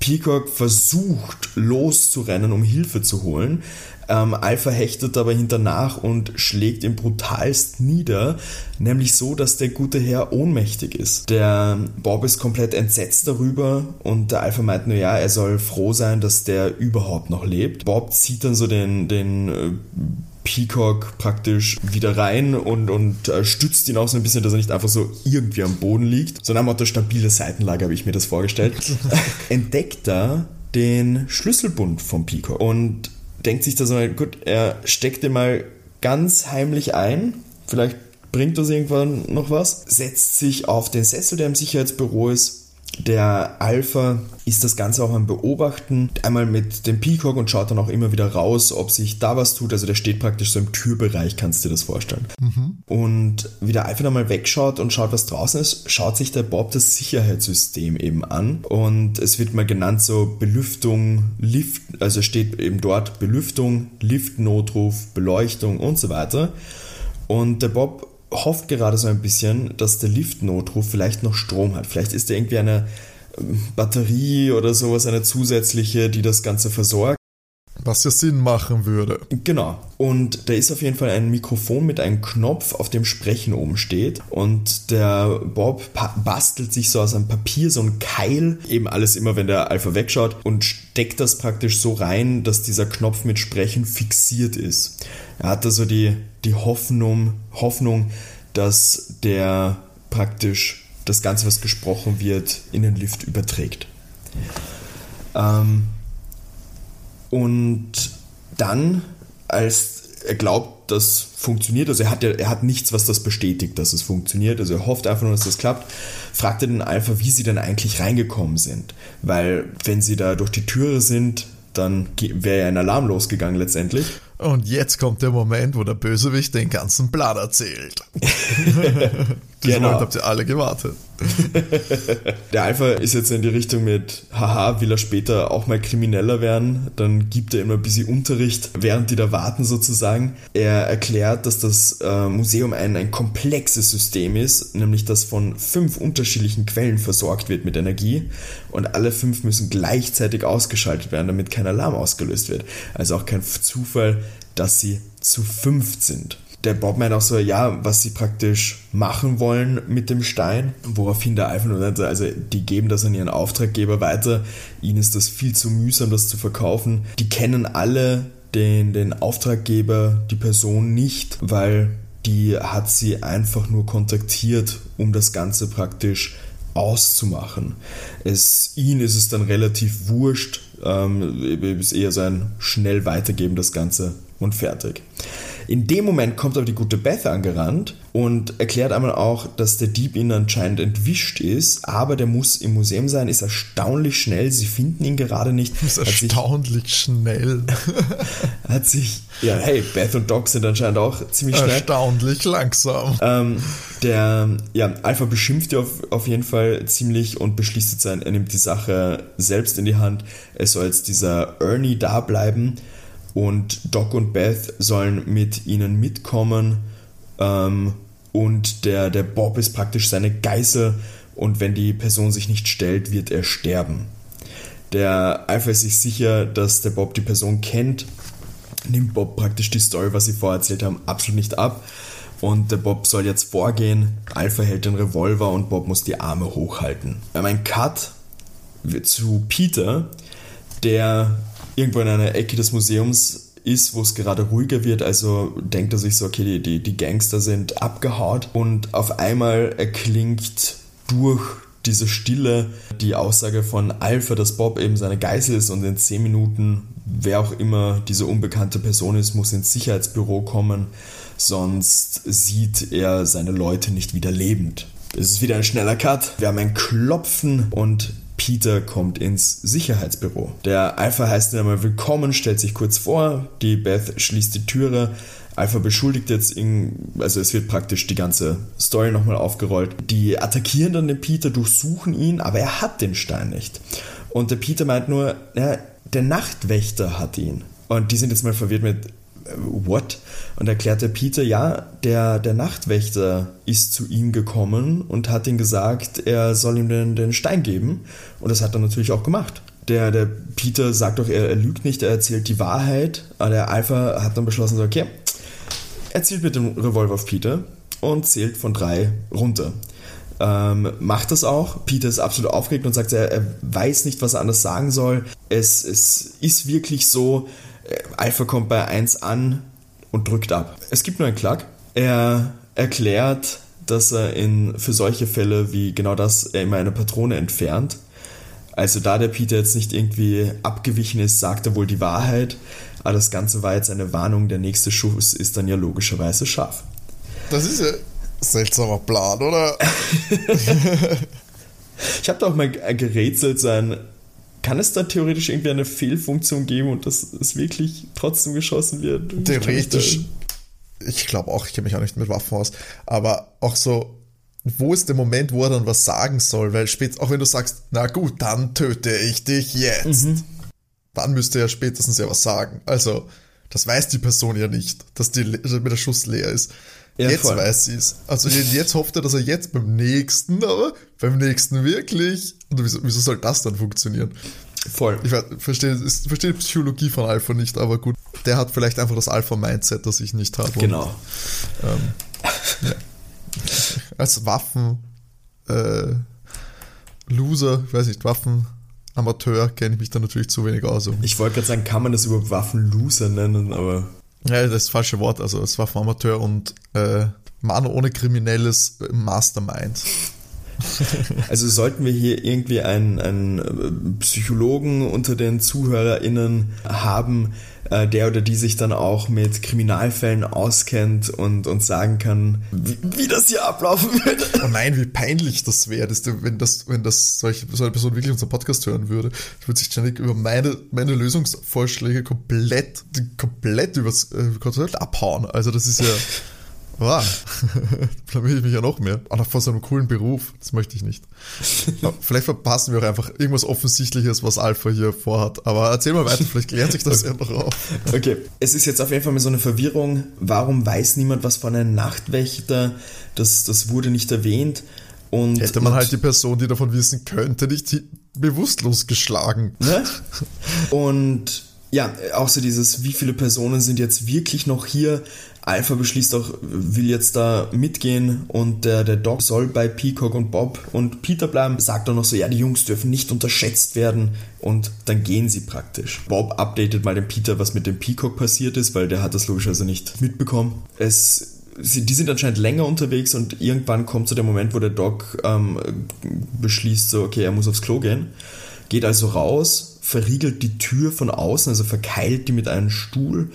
Peacock versucht loszurennen, um Hilfe zu holen. Ähm, Alpha hechtet aber hinternach und schlägt ihn brutalst nieder, nämlich so, dass der gute Herr ohnmächtig ist. Der Bob ist komplett entsetzt darüber und der Alpha meint nur, ja, er soll froh sein, dass der überhaupt noch lebt. Bob zieht dann so den, den äh, Peacock praktisch wieder rein und, und äh, stützt ihn auch so ein bisschen, dass er nicht einfach so irgendwie am Boden liegt. So nach Motto stabile Seitenlage habe ich mir das vorgestellt. Entdeckt er den Schlüsselbund vom Peacock und denkt sich da so, gut, er steckt den mal ganz heimlich ein, vielleicht bringt das irgendwann noch was, setzt sich auf den Sessel, der im Sicherheitsbüro ist, der Alpha ist das Ganze auch am Beobachten. Einmal mit dem Peacock und schaut dann auch immer wieder raus, ob sich da was tut. Also der steht praktisch so im Türbereich, kannst du dir das vorstellen. Mhm. Und wie der Alpha dann mal wegschaut und schaut, was draußen ist, schaut sich der Bob das Sicherheitssystem eben an. Und es wird mal genannt so Belüftung, Lift, also steht eben dort Belüftung, Liftnotruf, Beleuchtung und so weiter. Und der Bob hofft gerade so ein bisschen, dass der Liftnotruf vielleicht noch Strom hat. Vielleicht ist da irgendwie eine ähm, Batterie oder sowas, eine zusätzliche, die das Ganze versorgt. Was ja Sinn machen würde. Genau. Und da ist auf jeden Fall ein Mikrofon mit einem Knopf, auf dem Sprechen oben steht. Und der Bob bastelt sich so aus einem Papier so ein Keil, eben alles immer, wenn der Alpha wegschaut, und steckt das praktisch so rein, dass dieser Knopf mit Sprechen fixiert ist. Er hat also die, die Hoffnung, Hoffnung, dass der praktisch das Ganze, was gesprochen wird, in den Lift überträgt. Ähm, und dann, als er glaubt, das funktioniert, also er hat ja, er hat nichts, was das bestätigt, dass es funktioniert, also er hofft einfach nur, dass das klappt, fragt er den Alpha, wie sie denn eigentlich reingekommen sind. Weil, wenn sie da durch die Türe sind, dann wäre ja ein Alarm losgegangen letztendlich. Und jetzt kommt der Moment, wo der Bösewicht den ganzen Plan erzählt. Diesen genau. Moment habt ihr alle gewartet. der Alpha ist jetzt in die Richtung mit, haha, will er später auch mal Krimineller werden. Dann gibt er immer ein bisschen Unterricht, während die da warten sozusagen. Er erklärt, dass das äh, Museum ein, ein komplexes System ist, nämlich das von fünf unterschiedlichen Quellen versorgt wird mit Energie und alle fünf müssen gleichzeitig ausgeschaltet werden, damit kein Alarm ausgelöst wird. Also auch kein Zufall, dass sie zu fünft sind der Bob meint auch so, ja, was sie praktisch machen wollen mit dem Stein, woraufhin der einfach nur, also die geben das an ihren Auftraggeber weiter, ihnen ist das viel zu mühsam, das zu verkaufen. Die kennen alle den, den Auftraggeber, die Person nicht, weil die hat sie einfach nur kontaktiert, um das Ganze praktisch auszumachen. Es, ihnen ist es dann relativ wurscht, ähm, ist eher so ein schnell weitergeben das Ganze und fertig. In dem Moment kommt aber die gute Beth angerannt und erklärt einmal auch, dass der Dieb ihn anscheinend entwischt ist, aber der muss im Museum sein, ist erstaunlich schnell. Sie finden ihn gerade nicht. Ist erstaunlich sich, schnell. hat sich, ja, hey, Beth und Doc sind anscheinend auch ziemlich schnell. Erstaunlich langsam. Ähm, der, ja, Alpha beschimpft ihn auf, auf jeden Fall ziemlich und beschließt jetzt, er nimmt die Sache selbst in die Hand. Es soll jetzt dieser Ernie da bleiben und Doc und Beth sollen mit ihnen mitkommen ähm, und der, der Bob ist praktisch seine Geißel und wenn die Person sich nicht stellt, wird er sterben. Der Alpha ist sich sicher, dass der Bob die Person kennt, nimmt Bob praktisch die Story, was sie vorher erzählt haben, absolut nicht ab. Und der Bob soll jetzt vorgehen. Alpha hält den Revolver und Bob muss die Arme hochhalten. Wir haben einen Cut zu Peter, der irgendwo in einer Ecke des Museums ist, wo es gerade ruhiger wird. Also denkt er sich so, okay, die, die, die Gangster sind abgehaut. Und auf einmal erklingt durch diese Stille die Aussage von Alpha, dass Bob eben seine Geisel ist und in 10 Minuten, wer auch immer diese unbekannte Person ist, muss ins Sicherheitsbüro kommen, sonst sieht er seine Leute nicht wieder lebend. Es ist wieder ein schneller Cut. Wir haben ein Klopfen und Peter kommt ins Sicherheitsbüro. Der Alpha heißt ihn einmal willkommen, stellt sich kurz vor, die Beth schließt die Türe. Alpha beschuldigt jetzt, ihn, also es wird praktisch die ganze Story nochmal aufgerollt. Die attackieren dann den Peter, durchsuchen ihn, aber er hat den Stein nicht. Und der Peter meint nur, ja, der Nachtwächter hat ihn. Und die sind jetzt mal verwirrt mit, what? Und erklärt der Peter, ja, der, der Nachtwächter ist zu ihm gekommen und hat ihm gesagt, er soll ihm den, den Stein geben. Und das hat er natürlich auch gemacht. Der, der Peter sagt doch, er, er lügt nicht, er erzählt die Wahrheit. Aber der Alpha hat dann beschlossen, okay, er zielt mit dem Revolver auf Peter und zählt von drei runter. Ähm, macht das auch. Peter ist absolut aufgeregt und sagt, er, er weiß nicht, was er anders sagen soll. Es, es ist wirklich so, äh, Alpha kommt bei 1 an und drückt ab. Es gibt nur einen Klack. Er erklärt, dass er in, für solche Fälle wie genau das er immer eine Patrone entfernt. Also da der Peter jetzt nicht irgendwie abgewichen ist, sagt er wohl die Wahrheit. Aber das Ganze war jetzt eine Warnung, der nächste Schuss ist dann ja logischerweise scharf. Das ist ja ein seltsamer Plan, oder? ich habe da auch mal gerätselt, sein kann es da theoretisch irgendwie eine Fehlfunktion geben und dass es wirklich trotzdem geschossen wird? Theoretisch. Ich glaube auch, ich kenne mich auch nicht mit Waffen aus. Aber auch so, wo ist der Moment, wo er dann was sagen soll? Weil spät, auch wenn du sagst, na gut, dann töte ich dich jetzt. Mhm. Dann müsste er spätestens ja was sagen. Also, das weiß die Person ja nicht, dass die, dass der Schuss leer ist. Ja, jetzt voll. weiß sie es. Also jetzt hofft er, dass er jetzt beim nächsten, aber beim nächsten wirklich. Und wieso, wieso soll das dann funktionieren? Voll. Ich verstehe, ich verstehe die Psychologie von Alpha nicht, aber gut. Der hat vielleicht einfach das Alpha-Mindset, das ich nicht habe. Genau. Und, ähm, ja. Als Waffen äh, Loser, ich weiß nicht, Waffen Amateur kenne ich mich da natürlich zu wenig aus. Um. Ich wollte gerade sagen, kann man das überhaupt Waffen-Loser nennen, aber ja, das ist das falsche Wort. Also es war vom Amateur und äh, Mann ohne kriminelles Mastermind. Also sollten wir hier irgendwie einen, einen äh, Psychologen unter den ZuhörerInnen haben, äh, der oder die sich dann auch mit Kriminalfällen auskennt und, und sagen kann, wie, wie das hier ablaufen wird. Oh nein, wie peinlich das wäre, wenn das, wenn das solche, so eine Person wirklich unseren Podcast hören würde. Ich würde sich ständig über meine, meine Lösungsvorschläge komplett, komplett übers äh, abhauen. Also das ist ja. Wow. Blamier ich mich ja noch mehr. Aber ah, vor so einem coolen Beruf. Das möchte ich nicht. vielleicht verpassen wir auch einfach irgendwas Offensichtliches, was Alpha hier vorhat. Aber erzähl mal weiter, vielleicht klärt sich das ja noch auf. Okay. Es ist jetzt auf jeden Fall mal so eine Verwirrung. Warum weiß niemand was von einem Nachtwächter? Das, das wurde nicht erwähnt. Und Hätte man halt die Person, die davon wissen könnte, nicht bewusstlos geschlagen. Ne? Und ja, auch so dieses, wie viele Personen sind jetzt wirklich noch hier? Alpha beschließt auch, will jetzt da mitgehen und der, der Doc soll bei Peacock und Bob und Peter bleiben, sagt auch noch so, ja, die Jungs dürfen nicht unterschätzt werden und dann gehen sie praktisch. Bob updatet mal den Peter, was mit dem Peacock passiert ist, weil der hat das logischerweise nicht mitbekommen. Es die sind anscheinend länger unterwegs und irgendwann kommt so der Moment, wo der Doc ähm, beschließt, so, okay, er muss aufs Klo gehen. Geht also raus, verriegelt die Tür von außen, also verkeilt die mit einem Stuhl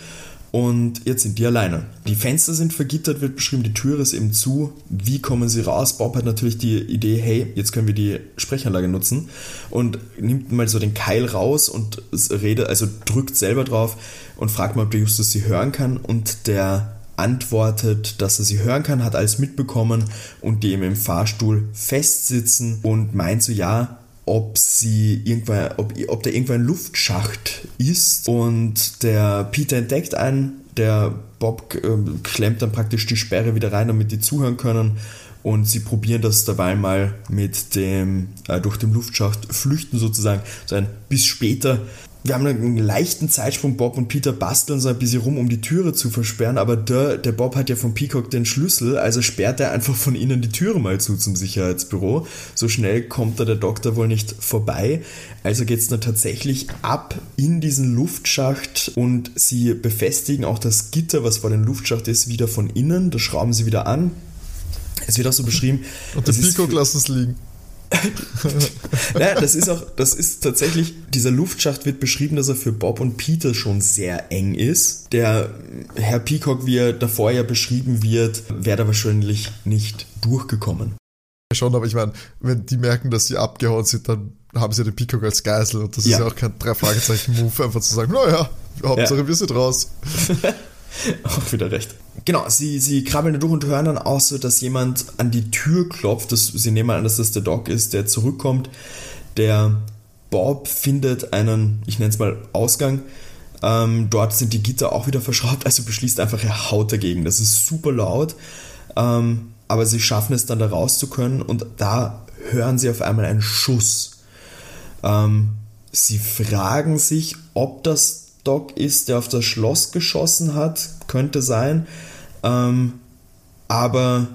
und jetzt sind die alleine. Die Fenster sind vergittert, wird beschrieben, die Tür ist eben zu. Wie kommen sie raus? Bob hat natürlich die Idee, hey, jetzt können wir die Sprechanlage nutzen und nimmt mal so den Keil raus und redet, also drückt selber drauf und fragt mal, ob der Justus sie hören kann und der antwortet, dass er sie hören kann, hat alles mitbekommen und die eben im Fahrstuhl festsitzen und meint so, ja, ob sie irgendwann, ob, ob da irgendwann ein Luftschacht ist und der Peter entdeckt einen, der Bob äh, klemmt dann praktisch die Sperre wieder rein, damit die zuhören können und sie probieren das dabei mal mit dem, äh, durch den Luftschacht flüchten sozusagen, so ein bis später wir haben einen leichten Zeitsprung. Bob und Peter basteln so ein bisschen rum, um die Türe zu versperren, aber der, der Bob hat ja von Peacock den Schlüssel, also sperrt er einfach von innen die Türe mal zu zum Sicherheitsbüro. So schnell kommt da der Doktor wohl nicht vorbei. Also geht es dann tatsächlich ab in diesen Luftschacht und sie befestigen auch das Gitter, was vor dem Luftschacht ist, wieder von innen. Das schrauben sie wieder an. Es wird auch so beschrieben. Und der Peacock lässt es liegen. Naja, das ist auch, das ist tatsächlich, dieser Luftschacht wird beschrieben, dass er für Bob und Peter schon sehr eng ist. Der Herr Peacock, wie er davor ja beschrieben wird, wäre da wahrscheinlich nicht durchgekommen. Schon, aber ich meine, wenn die merken, dass sie abgehauen sind, dann haben sie den Peacock als Geisel und das ja. ist ja auch kein Drei-Fragezeichen-Move, einfach zu sagen, naja, Hauptsache ja. wir sind raus. Auch wieder recht. Genau, sie, sie krabbeln da durch und hören dann auch so, dass jemand an die Tür klopft. Das, sie nehmen an, dass das der Doc ist, der zurückkommt. Der Bob findet einen, ich nenne es mal Ausgang. Ähm, dort sind die Gitter auch wieder verschraubt, also beschließt einfach, er haut dagegen. Das ist super laut. Ähm, aber sie schaffen es dann da raus zu können und da hören sie auf einmal einen Schuss. Ähm, sie fragen sich, ob das Doc ist, der auf das Schloss geschossen hat, könnte sein. Ähm, aber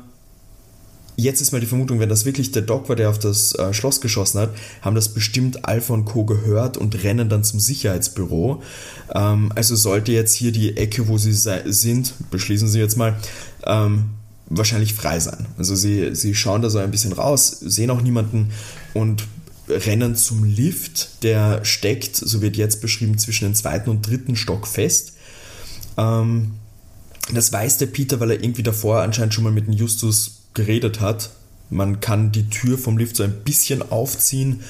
jetzt ist mal die Vermutung, wenn das wirklich der Doc war, der auf das äh, Schloss geschossen hat, haben das bestimmt Alpha und Co. gehört und rennen dann zum Sicherheitsbüro. Ähm, also sollte jetzt hier die Ecke, wo sie sind, beschließen sie jetzt mal, ähm, wahrscheinlich frei sein. Also sie, sie schauen da so ein bisschen raus, sehen auch niemanden und rennen zum Lift, der steckt, so wird jetzt beschrieben, zwischen dem zweiten und dritten Stock fest. Ähm, das weiß der Peter, weil er irgendwie davor anscheinend schon mal mit dem Justus geredet hat. Man kann die Tür vom Lift so ein bisschen aufziehen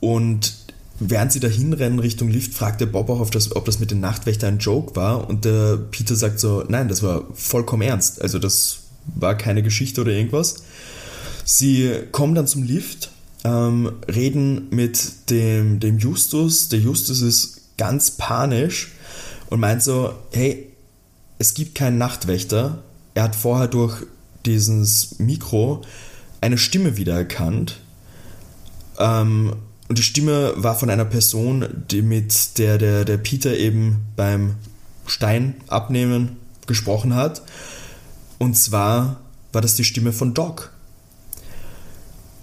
und während sie dahin rennen Richtung Lift, fragt der Bob auch, das, ob das mit den Nachtwächtern ein Joke war und der Peter sagt so, nein, das war vollkommen ernst. Also das war keine Geschichte oder irgendwas. Sie kommen dann zum Lift ähm, reden mit dem, dem Justus. Der Justus ist ganz panisch und meint so, hey, es gibt keinen Nachtwächter. Er hat vorher durch dieses Mikro eine Stimme wiedererkannt. Ähm, und die Stimme war von einer Person, die mit der, der der Peter eben beim Stein abnehmen gesprochen hat. Und zwar war das die Stimme von Doc.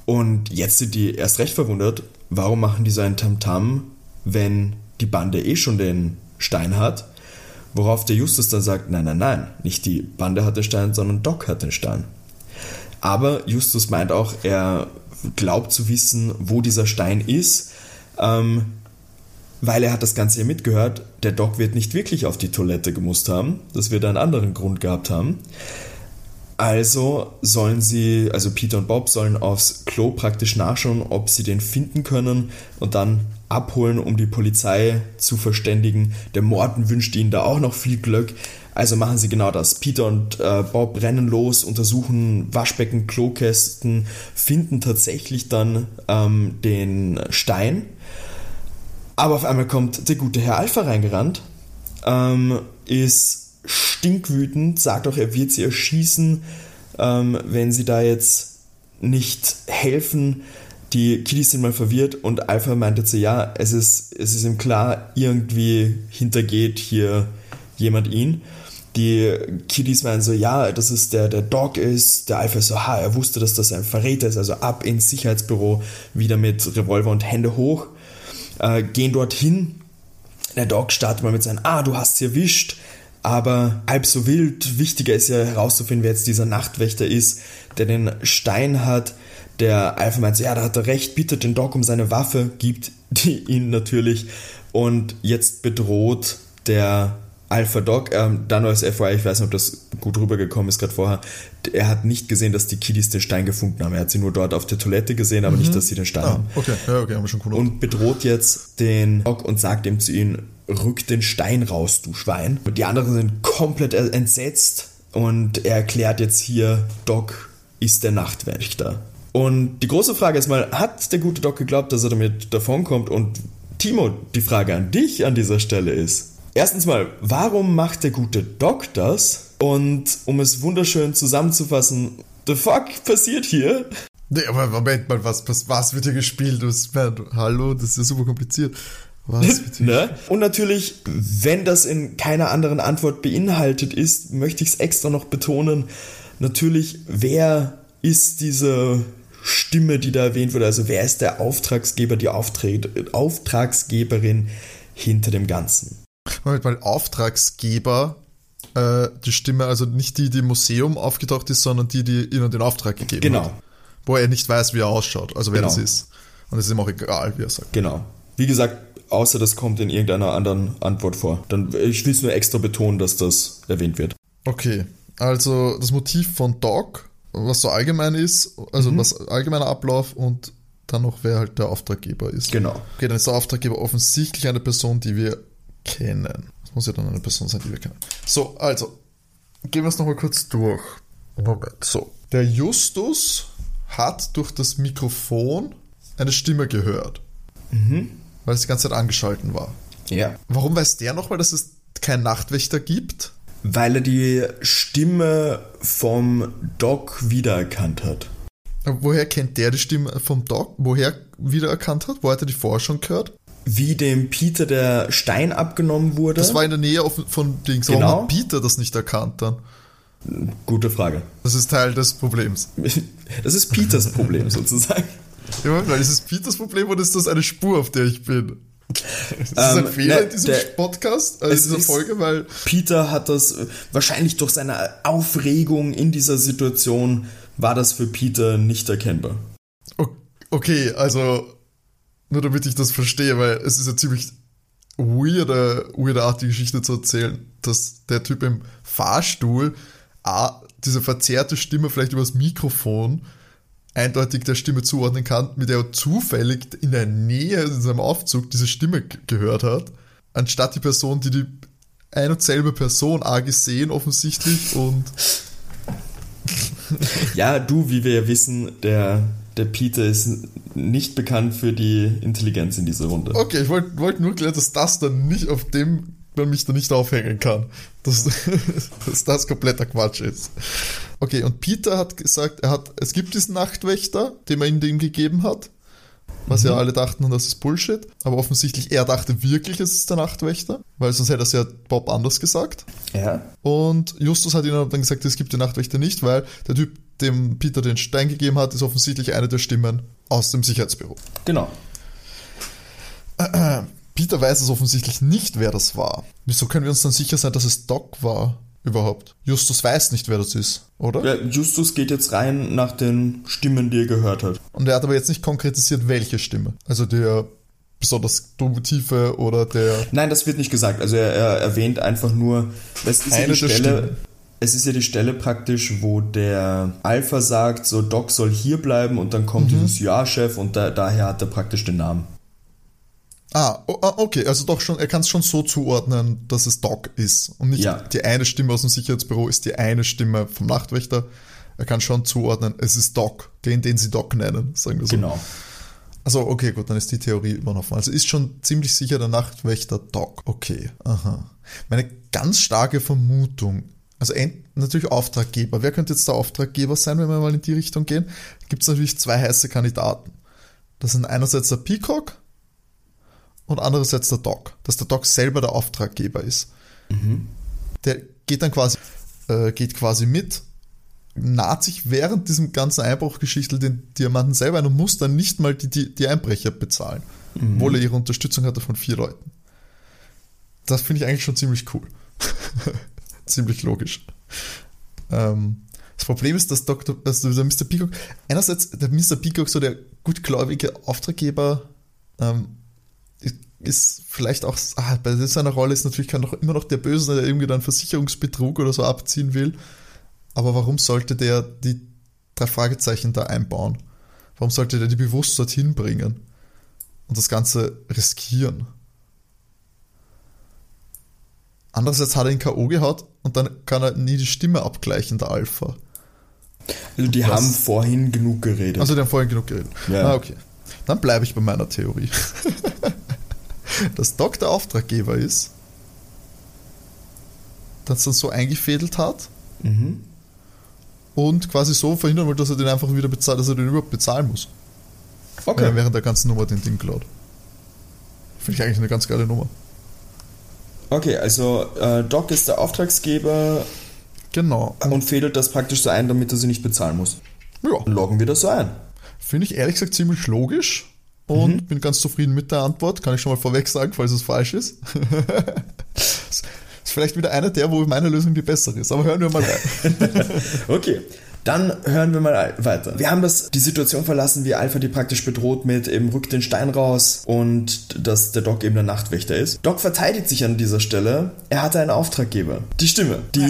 Und jetzt sind die erst recht verwundert, warum machen die so ein Tamtam, wenn die Bande eh schon den Stein hat? Worauf der Justus dann sagt, nein, nein, nein, nicht die Bande hat den Stein, sondern Doc hat den Stein. Aber Justus meint auch, er glaubt zu wissen, wo dieser Stein ist, ähm, weil er hat das Ganze hier mitgehört. Der Doc wird nicht wirklich auf die Toilette gemusst haben. Das wird einen anderen Grund gehabt haben. Also sollen sie, also Peter und Bob sollen aufs Klo praktisch nachschauen, ob sie den finden können und dann abholen, um die Polizei zu verständigen. Der Morten wünscht ihnen da auch noch viel Glück. Also machen sie genau das. Peter und äh, Bob rennen los, untersuchen Waschbecken, Klokästen, finden tatsächlich dann ähm, den Stein. Aber auf einmal kommt der gute Herr Alpha reingerannt, ähm, ist stinkwütend, sagt auch, er wird sie erschießen, ähm, wenn sie da jetzt nicht helfen. Die Kiddies sind mal verwirrt und Alpha meinte zu, ja, es ist, es ist ihm klar, irgendwie hintergeht hier jemand ihn. Die Kiddies meinen so, ja, das ist der, der Dog ist. Der Alpha ist so, ha, er wusste, dass das ein Verräter ist. Also ab ins Sicherheitsbüro, wieder mit Revolver und Hände hoch. Äh, gehen dorthin. Der Dog startet mal mit seinem, ah, du hast sie erwischt. Aber halb so wild, wichtiger ist ja herauszufinden, wer jetzt dieser Nachtwächter ist, der den Stein hat. Der Alpha meint ja, da hat er recht, bittet den Doc um seine Waffe, gibt die ihn natürlich. Und jetzt bedroht der Alpha Doc, ähm, dann als FYI, ich weiß nicht, ob das gut rübergekommen ist gerade vorher, er hat nicht gesehen, dass die Kiddies den Stein gefunden haben. Er hat sie nur dort auf der Toilette gesehen, aber mhm. nicht, dass sie den Stein ah, haben. Okay, ja, okay, haben wir schon cool. Und bedroht jetzt den Doc und sagt ihm zu ihnen, rück den Stein raus, du Schwein. Und die anderen sind komplett entsetzt und er erklärt jetzt hier, Doc ist der Nachtwächter. Und die große Frage ist mal, hat der gute Doc geglaubt, dass er damit davonkommt? Und Timo, die Frage an dich an dieser Stelle ist, erstens mal, warum macht der gute Doc das? Und um es wunderschön zusammenzufassen, the fuck passiert hier? Nee, aber Moment mal, was, was, was wird hier gespielt? Was, hallo, das ist ja super kompliziert. Was ne? Und natürlich, wenn das in keiner anderen Antwort beinhaltet ist, möchte ich es extra noch betonen. Natürlich, wer ist diese Stimme, die da erwähnt wurde? Also wer ist der Auftragsgeber, die Auftrag Auftragsgeberin hinter dem Ganzen? Moment mal, Auftragsgeber, äh, die Stimme, also nicht die, die im Museum aufgetaucht ist, sondern die, die ihnen den Auftrag gegeben genau. hat. Genau. Wo er nicht weiß, wie er ausschaut, also wer genau. das ist. Und es ist ihm auch egal, wie er sagt. Genau. Wie gesagt, außer das kommt in irgendeiner anderen Antwort vor. Dann, ich will es nur extra betonen, dass das erwähnt wird. Okay, also das Motiv von Dog, was so allgemein ist, also mhm. was allgemeiner Ablauf und dann noch, wer halt der Auftraggeber ist. Genau. Okay, dann ist der Auftraggeber offensichtlich eine Person, die wir kennen. Das muss ja dann eine Person sein, die wir kennen. So, also, gehen wir es nochmal kurz durch. Moment. So, der Justus hat durch das Mikrofon eine Stimme gehört. Mhm weil es die ganze Zeit angeschalten war. Ja. Warum weiß der nochmal, dass es keinen Nachtwächter gibt? Weil er die Stimme vom Doc wiedererkannt hat. Woher kennt der die Stimme vom Doc? Woher wiedererkannt hat? Wo hat er die vorher schon gehört? Wie dem Peter der Stein abgenommen wurde. Das war in der Nähe von Dings. Genau. Warum hat Peter das nicht erkannt dann? Gute Frage. Das ist Teil des Problems. Das ist Peters Problem sozusagen. Ja, weil ist es Peters Problem oder ist das eine Spur, auf der ich bin? Ist das ähm, ein Fehler ne, in diesem Podcast, also in dieser Folge? Weil Peter hat das äh, wahrscheinlich durch seine Aufregung in dieser Situation war das für Peter nicht erkennbar. Okay, also nur damit ich das verstehe, weil es ist ja ziemlich weirde, weirde Art, die Geschichte zu erzählen, dass der Typ im Fahrstuhl A, diese verzerrte Stimme vielleicht übers Mikrofon eindeutig der Stimme zuordnen kann, mit der er zufällig in der Nähe in seinem Aufzug diese Stimme gehört hat, anstatt die Person, die die ein und selbe Person A gesehen offensichtlich und ja, du, wie wir ja wissen, der, der Peter ist nicht bekannt für die Intelligenz in dieser Runde. Okay, ich wollte wollt nur klären, dass das dann nicht auf dem man mich da nicht aufhängen kann. Dass, dass das kompletter Quatsch ist. Okay, und Peter hat gesagt, er hat, es gibt diesen Nachtwächter, den man ihm gegeben hat. Was mhm. ja alle dachten, das ist Bullshit. Aber offensichtlich, er dachte wirklich, es ist der Nachtwächter. Weil sonst hätte er es ja Bob anders gesagt. Ja. Und Justus hat ihm dann gesagt, es gibt den Nachtwächter nicht, weil der Typ, dem Peter den Stein gegeben hat, ist offensichtlich eine der Stimmen aus dem Sicherheitsbüro. Genau. Peter weiß es offensichtlich nicht, wer das war. Wieso können wir uns dann sicher sein, dass es Doc war? Überhaupt. Justus weiß nicht, wer das ist, oder? Ja, Justus geht jetzt rein nach den Stimmen, die er gehört hat. Und er hat aber jetzt nicht konkretisiert, welche Stimme. Also der besonders tiefe oder der. Nein, das wird nicht gesagt. Also er, er erwähnt einfach nur, es ist, ja die Stelle, es ist ja die Stelle praktisch, wo der Alpha sagt, so Doc soll hier bleiben und dann kommt mhm. dieses Ja-Chef und da, daher hat er praktisch den Namen. Ah, ah, okay, also doch schon, er kann es schon so zuordnen, dass es Doc ist. Und nicht ja. die eine Stimme aus dem Sicherheitsbüro ist die eine Stimme vom Nachtwächter. Er kann schon zuordnen, es ist Doc, den, den sie Doc nennen, sagen wir so. Genau. Also, okay, gut, dann ist die Theorie übernoffen. Also ist schon ziemlich sicher der Nachtwächter Doc. Okay, aha. Meine ganz starke Vermutung, also natürlich Auftraggeber. Wer könnte jetzt der Auftraggeber sein, wenn wir mal in die Richtung gehen? Gibt es natürlich zwei heiße Kandidaten. Das sind einerseits der Peacock und andererseits der Doc, dass der Doc selber der Auftraggeber ist. Mhm. Der geht dann quasi, äh, geht quasi mit, naht sich während diesem ganzen Einbruchgeschichtel den Diamanten selber ein und muss dann nicht mal die, die, die Einbrecher bezahlen, mhm. obwohl er ihre Unterstützung hatte von vier Leuten. Das finde ich eigentlich schon ziemlich cool. ziemlich logisch. Ähm, das Problem ist, dass Dr., also der Mr. Peacock, einerseits der Mr. Peacock so der gutgläubige Auftraggeber ähm, ist vielleicht auch, ah, bei seiner Rolle ist natürlich kann doch immer noch der Böse, der irgendwie dann Versicherungsbetrug oder so abziehen will. Aber warum sollte der die drei Fragezeichen da einbauen? Warum sollte der die bewusst dorthin bringen und das Ganze riskieren? Andererseits hat er ihn K.O. gehaut und dann kann er nie die Stimme abgleichen, der Alpha. Also die Was? haben vorhin genug geredet. Also die haben vorhin genug geredet. Ja. Ah, okay. Dann bleibe ich bei meiner Theorie. dass Doc der Auftraggeber ist, das dann so eingefädelt hat mhm. und quasi so verhindern wollte, dass er den einfach wieder bezahlt, dass er den überhaupt bezahlen muss. Okay. Wenn er während der ganzen Nummer den Ding klaut. Finde ich eigentlich eine ganz geile Nummer. Okay, also äh, Doc ist der Auftragsgeber Genau. und fädelt das praktisch so ein, damit er sie nicht bezahlen muss. Ja, Loggen wir das so ein. finde ich ehrlich gesagt ziemlich logisch und bin ganz zufrieden mit der Antwort. Kann ich schon mal vorweg sagen, falls es falsch ist. ist vielleicht wieder einer der, wo meine Lösung die bessere ist. Aber hören wir mal rein. Okay, dann hören wir mal weiter. Wir haben das, die Situation verlassen, wie Alpha die praktisch bedroht mit eben rückt den Stein raus und dass der Doc eben der Nachtwächter ist. Doc verteidigt sich an dieser Stelle. Er hatte einen Auftraggeber. Die Stimme, die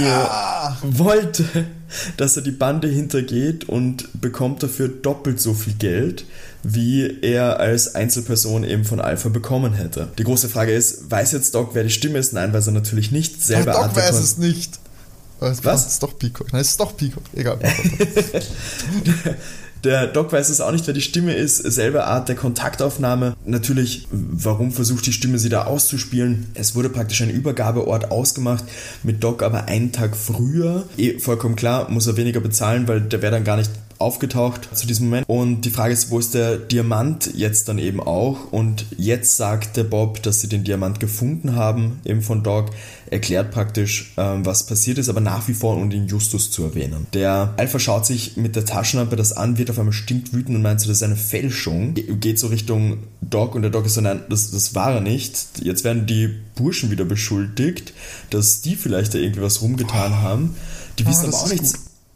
wollte, dass er die Bande hintergeht und bekommt dafür doppelt so viel Geld, wie er als Einzelperson eben von Alpha bekommen hätte. Die große Frage ist, weiß jetzt Doc, wer die Stimme ist? Nein, weiß er natürlich nicht. Ach, Selber Doc Art der weiß es nicht. Was? Was? Es ist doch Peacock. Nein, es ist doch Peacock. Egal. Der Doc weiß es auch nicht, wer die Stimme ist. Selbe Art der Kontaktaufnahme. Natürlich, warum versucht die Stimme sie da auszuspielen? Es wurde praktisch ein Übergabeort ausgemacht, mit Doc aber einen Tag früher. Eh, vollkommen klar, muss er weniger bezahlen, weil der wäre dann gar nicht aufgetaucht zu diesem Moment. Und die Frage ist, wo ist der Diamant jetzt dann eben auch? Und jetzt sagt der Bob, dass sie den Diamant gefunden haben, eben von Doc, erklärt praktisch, ähm, was passiert ist, aber nach wie vor ohne den Justus zu erwähnen. Der Alpha schaut sich mit der Taschenlampe das an, wird auf einmal stinkt wütend und meint so, das ist eine Fälschung. Ge- Geht so Richtung Doc und der Doc ist so, nein, das, das war er nicht. Jetzt werden die Burschen wieder beschuldigt, dass die vielleicht da irgendwie was rumgetan haben. Die wissen das aber auch nichts.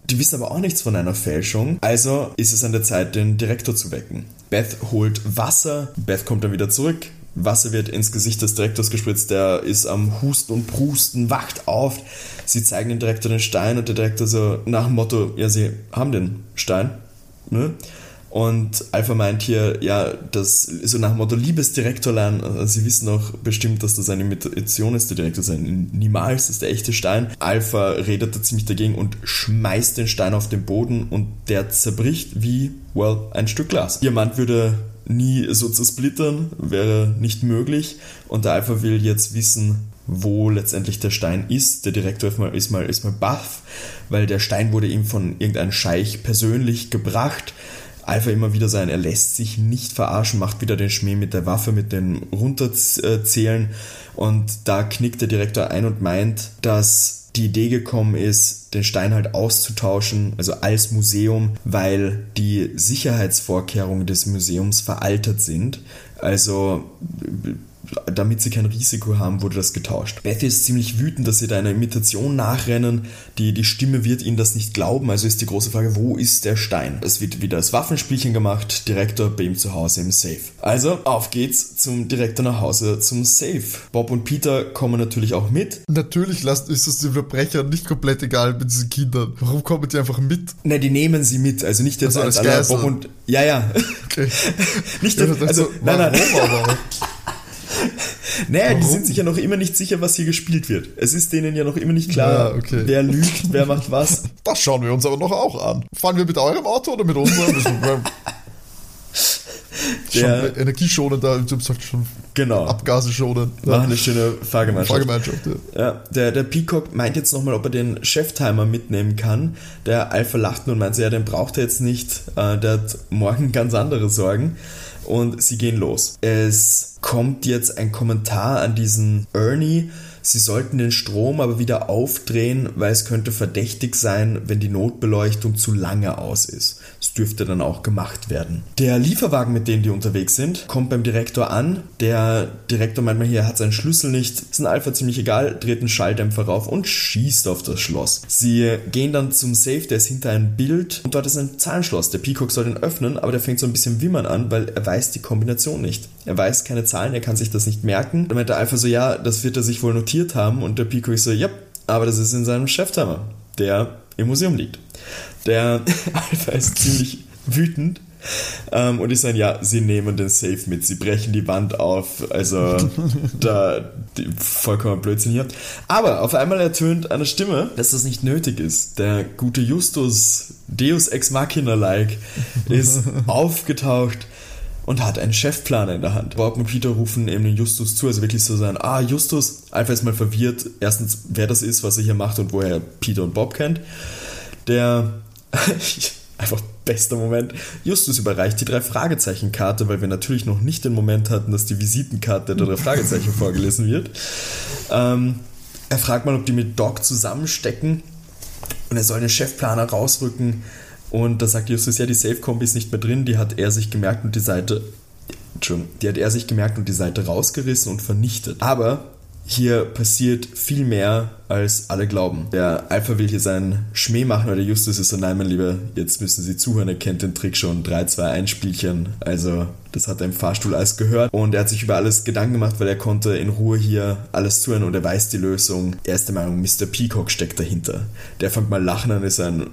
Die wissen aber auch nichts von einer Fälschung. Also ist es an der Zeit, den Direktor zu wecken. Beth holt Wasser. Beth kommt dann wieder zurück. Wasser wird ins Gesicht des Direktors gespritzt. Der ist am Husten und Prusten, wacht auf. Sie zeigen dem Direktor den Stein und der Direktor so nach dem Motto, ja, sie haben den Stein. Ne? Und Alpha meint hier, ja, das so nach dem Motto, liebes Direktorlein, also sie wissen doch bestimmt, dass das eine Imitation ist, der Direktor sein. Niemals, ist der echte Stein. Alpha redet da ziemlich dagegen und schmeißt den Stein auf den Boden und der zerbricht wie, well, ein Stück Glas. Diamant würde nie so zersplittern, wäre nicht möglich. Und der Alpha will jetzt wissen, wo letztendlich der Stein ist. Der Direktor ist mal, ist mal, ist mal baff, weil der Stein wurde ihm von irgendeinem Scheich persönlich gebracht. Alpha immer wieder sein, er lässt sich nicht verarschen, macht wieder den Schmäh mit der Waffe, mit dem Runterzählen und da knickt der Direktor ein und meint, dass die Idee gekommen ist, den Stein halt auszutauschen, also als Museum, weil die Sicherheitsvorkehrungen des Museums veraltet sind. Also damit sie kein Risiko haben, wurde das getauscht. Beth ist ziemlich wütend, dass sie da einer Imitation nachrennen. Die, die Stimme wird ihnen das nicht glauben, also ist die große Frage, wo ist der Stein? Es wird wieder das Waffenspielchen gemacht, Direktor bei ihm zu Hause im Safe. Also, auf geht's zum Direktor nach Hause zum Safe. Bob und Peter kommen natürlich auch mit. Natürlich lasst, ist es den Verbrechern nicht komplett egal mit diesen Kindern. Warum kommen die einfach mit? Ne, die nehmen sie mit, also nicht jetzt Also als. Bob und... Ja, ja. Okay. nicht, Ja, als- das also, so, nein, nein. warum? Naja, die sind sich ja noch immer nicht sicher, was hier gespielt wird. Es ist denen ja noch immer nicht klar, Ja, okay. wer lügt, wer macht was. Das schauen wir uns aber noch auch an. Fahren wir mit eurem Auto oder mit unserem? Der- schon energieschonender, schon Genau. Abgase schonen. Machen eine schöne Fahrgemeinschaft. Fahrgemeinschaft, ja. Ja, der, der Peacock meint jetzt nochmal, ob er den Cheftimer mitnehmen kann. Der Alpha lacht nur und meint, ja, den braucht er jetzt nicht. Äh, der hat morgen ganz andere Sorgen. Und sie gehen los. Es kommt jetzt ein Kommentar an diesen Ernie. Sie sollten den Strom aber wieder aufdrehen, weil es könnte verdächtig sein, wenn die Notbeleuchtung zu lange aus ist. Das dürfte dann auch gemacht werden. Der Lieferwagen, mit dem die unterwegs sind, kommt beim Direktor an. Der Direktor meint mal hier, er hat seinen Schlüssel nicht. Ist ein Alpha ziemlich egal, dreht einen Schalldämpfer rauf und schießt auf das Schloss. Sie gehen dann zum Safe, der ist hinter einem Bild und dort ist ein Zahlenschloss. Der Peacock soll den öffnen, aber der fängt so ein bisschen wimmern an, weil er weiß die Kombination nicht. Er weiß keine Zahlen, er kann sich das nicht merken. Dann meint der Alpha so, ja, das wird er sich wohl notiert haben und der Peacock so, ja, aber das ist in seinem Cheftimer, der im Museum liegt. Der Alpha ist ziemlich wütend ähm, und ich sage, ja, sie nehmen den Safe mit, sie brechen die Wand auf, also da die, vollkommen Blödsinn hier. Aber auf einmal ertönt eine Stimme, dass das nicht nötig ist. Der gute Justus, Deus Ex Machina-like, ist aufgetaucht und hat einen Chefplaner in der Hand. Bob und Peter rufen eben den Justus zu, also wirklich so sein, ah, Justus, Alpha ist mal verwirrt, erstens, wer das ist, was er hier macht und woher er Peter und Bob kennt. Der Einfach bester Moment. Justus überreicht die drei Fragezeichen-Karte, weil wir natürlich noch nicht den Moment hatten, dass die Visitenkarte der drei Fragezeichen vorgelesen wird. Ähm, er fragt mal, ob die mit Doc zusammenstecken und er soll den Chefplaner rausrücken. Und da sagt Justus, ja, die Safe-Kombi ist nicht mehr drin, die hat er sich gemerkt und die Seite. Entschuldigung, die hat er sich gemerkt und die Seite rausgerissen und vernichtet. Aber hier passiert viel mehr, als alle glauben. Der Alpha will hier seinen Schmäh machen, weil der Justus ist so, nein, mein Lieber, jetzt müssen Sie zuhören, er kennt den Trick schon. 3, 2, 1 Spielchen. Also, das hat er im Fahrstuhl alles gehört. Und er hat sich über alles Gedanken gemacht, weil er konnte in Ruhe hier alles zuhören und er weiß die Lösung. Erste Meinung, Mr. Peacock steckt dahinter. Der fängt mal lachen an, ist ein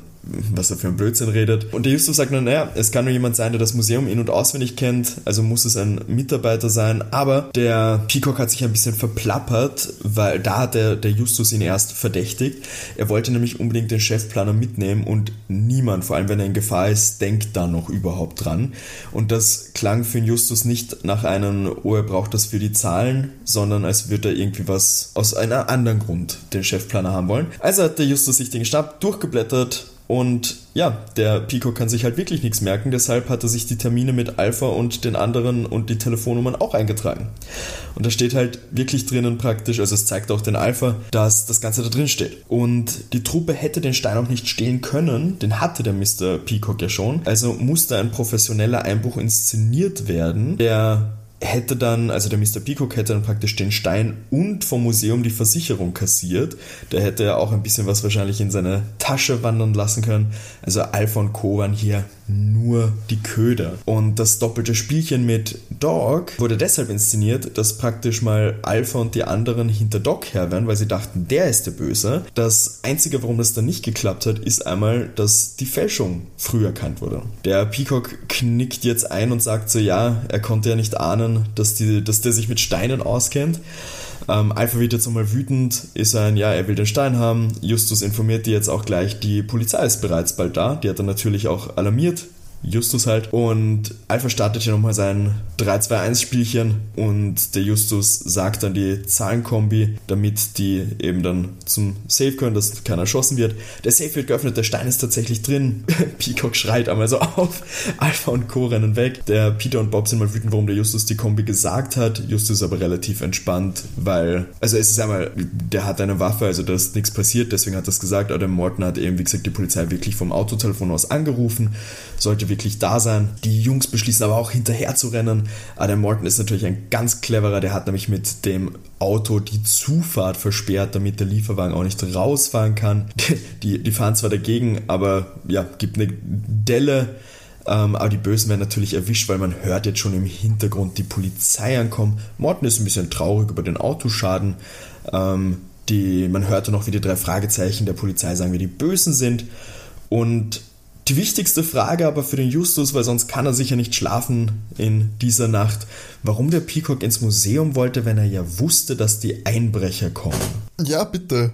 was er für ein Blödsinn redet. Und der Justus sagt nur, naja, es kann nur jemand sein, der das Museum in- und auswendig kennt, also muss es ein Mitarbeiter sein. Aber der Peacock hat sich ein bisschen verplappert, weil da hat der, der Justus ihn erst verdächtigt. Er wollte nämlich unbedingt den Chefplaner mitnehmen und niemand, vor allem wenn er in Gefahr ist, denkt da noch überhaupt dran. Und das klang für den Justus nicht nach einem, oh, er braucht das für die Zahlen, sondern als würde er irgendwie was aus einem anderen Grund den Chefplaner haben wollen. Also hat der Justus sich den geschnappt, durchgeblättert, und ja, der Pico kann sich halt wirklich nichts merken, deshalb hat er sich die Termine mit Alpha und den anderen und die Telefonnummern auch eingetragen. Und da steht halt wirklich drinnen praktisch, also es zeigt auch den Alpha, dass das Ganze da drin steht. Und die Truppe hätte den Stein auch nicht stehlen können, den hatte der Mr. Peacock ja schon. Also musste ein professioneller Einbruch inszeniert werden, der hätte dann, also der Mr. Peacock hätte dann praktisch den Stein und vom Museum die Versicherung kassiert. Der hätte ja auch ein bisschen was wahrscheinlich in seine Tasche wandern lassen können. Also Alpha und Co. waren hier nur die Köder. Und das doppelte Spielchen mit Dog wurde deshalb inszeniert, dass praktisch mal Alpha und die anderen hinter Dog her wären, weil sie dachten, der ist der Böse. Das Einzige, warum das dann nicht geklappt hat, ist einmal, dass die Fälschung früh erkannt wurde. Der Peacock knickt jetzt ein und sagt so, ja, er konnte ja nicht ahnen, dass, die, dass der sich mit Steinen auskennt. Ähm, Alpha wird jetzt nochmal wütend, ist ein, ja, er will den Stein haben. Justus informiert die jetzt auch gleich, die Polizei ist bereits bald da. Die hat er natürlich auch alarmiert. Justus halt. Und Alpha startet hier nochmal sein 3-2-1-Spielchen und der Justus sagt dann die Zahlenkombi, damit die eben dann zum Safe können, dass keiner erschossen wird. Der Safe wird geöffnet, der Stein ist tatsächlich drin. Peacock schreit einmal so auf. Alpha und Co. rennen weg. Der Peter und Bob sind mal wütend, warum der Justus die Kombi gesagt hat. Justus ist aber relativ entspannt, weil, also es ist einmal, der hat eine Waffe, also da ist nichts passiert, deswegen hat er es gesagt. Aber der Morton hat eben, wie gesagt, die Polizei wirklich vom Autotelefon aus angerufen. Sollte wirklich da sein. Die Jungs beschließen aber auch hinterher zu rennen. Adam Morton ist natürlich ein ganz cleverer, der hat nämlich mit dem Auto die Zufahrt versperrt, damit der Lieferwagen auch nicht rausfahren kann. Die, die fahren zwar dagegen, aber ja, gibt eine Delle. Ähm, aber die Bösen werden natürlich erwischt, weil man hört jetzt schon im Hintergrund die Polizei ankommen. Morton ist ein bisschen traurig über den Autoschaden. Ähm, die, man hörte noch, wie die drei Fragezeichen der Polizei sagen, wie die Bösen sind. Und die wichtigste Frage aber für den Justus, weil sonst kann er sicher nicht schlafen in dieser Nacht, warum der Peacock ins Museum wollte, wenn er ja wusste, dass die Einbrecher kommen. Ja, bitte.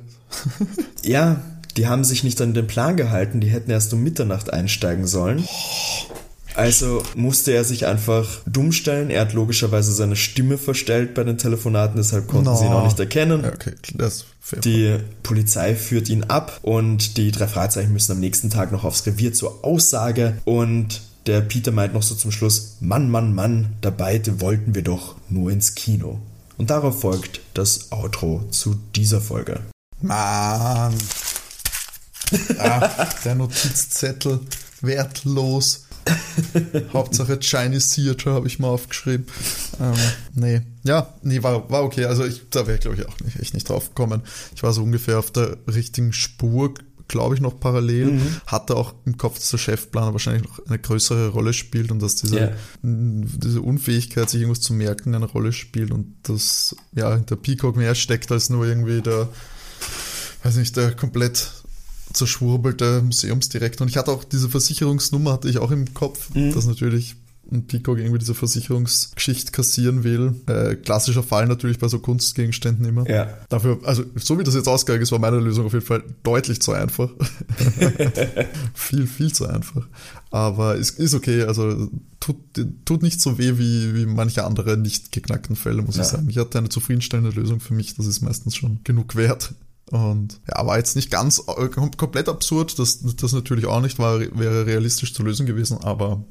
ja, die haben sich nicht an den Plan gehalten, die hätten erst um Mitternacht einsteigen sollen. Also musste er sich einfach dumm stellen. Er hat logischerweise seine Stimme verstellt bei den Telefonaten, deshalb konnten no. sie ihn auch nicht erkennen. Okay, das die Polizei führt ihn ab und die drei Fragezeichen müssen am nächsten Tag noch aufs Revier zur Aussage und der Peter meint noch so zum Schluss, Mann, Mann, Mann, dabei wollten wir doch nur ins Kino. Und darauf folgt das Outro zu dieser Folge. Mann. Ah, der Notizzettel wertlos. Hauptsache Chinese Theater habe ich mal aufgeschrieben. Ähm, nee. Ja, nee, war, war okay. Also ich, da wäre ich glaube ich auch nicht, echt nicht drauf gekommen. Ich war so ungefähr auf der richtigen Spur, glaube ich, noch parallel. Mhm. Hatte auch im Kopf, dass der Chefplaner wahrscheinlich noch eine größere Rolle spielt und dass diese, yeah. diese Unfähigkeit, sich irgendwas zu merken, eine Rolle spielt und dass ja der Peacock mehr steckt als nur irgendwie der, weiß nicht, der komplett zerschwurbelte Museumsdirektor. Und ich hatte auch diese Versicherungsnummer, hatte ich auch im Kopf, mhm. dass natürlich ein Peacock irgendwie diese Versicherungsgeschichte kassieren will. Äh, klassischer Fall natürlich bei so Kunstgegenständen immer. Ja. Dafür, also so wie das jetzt ausgegangen ist, war meine Lösung auf jeden Fall deutlich zu einfach. viel, viel zu einfach. Aber es ist okay, also tut, tut nicht so weh wie, wie manche andere nicht geknackten Fälle, muss ja. ich sagen. Ich hatte eine zufriedenstellende Lösung für mich, das ist meistens schon genug wert. Und ja, war jetzt nicht ganz äh, komplett absurd, das, das natürlich auch nicht, war, wäre realistisch zu lösen gewesen, aber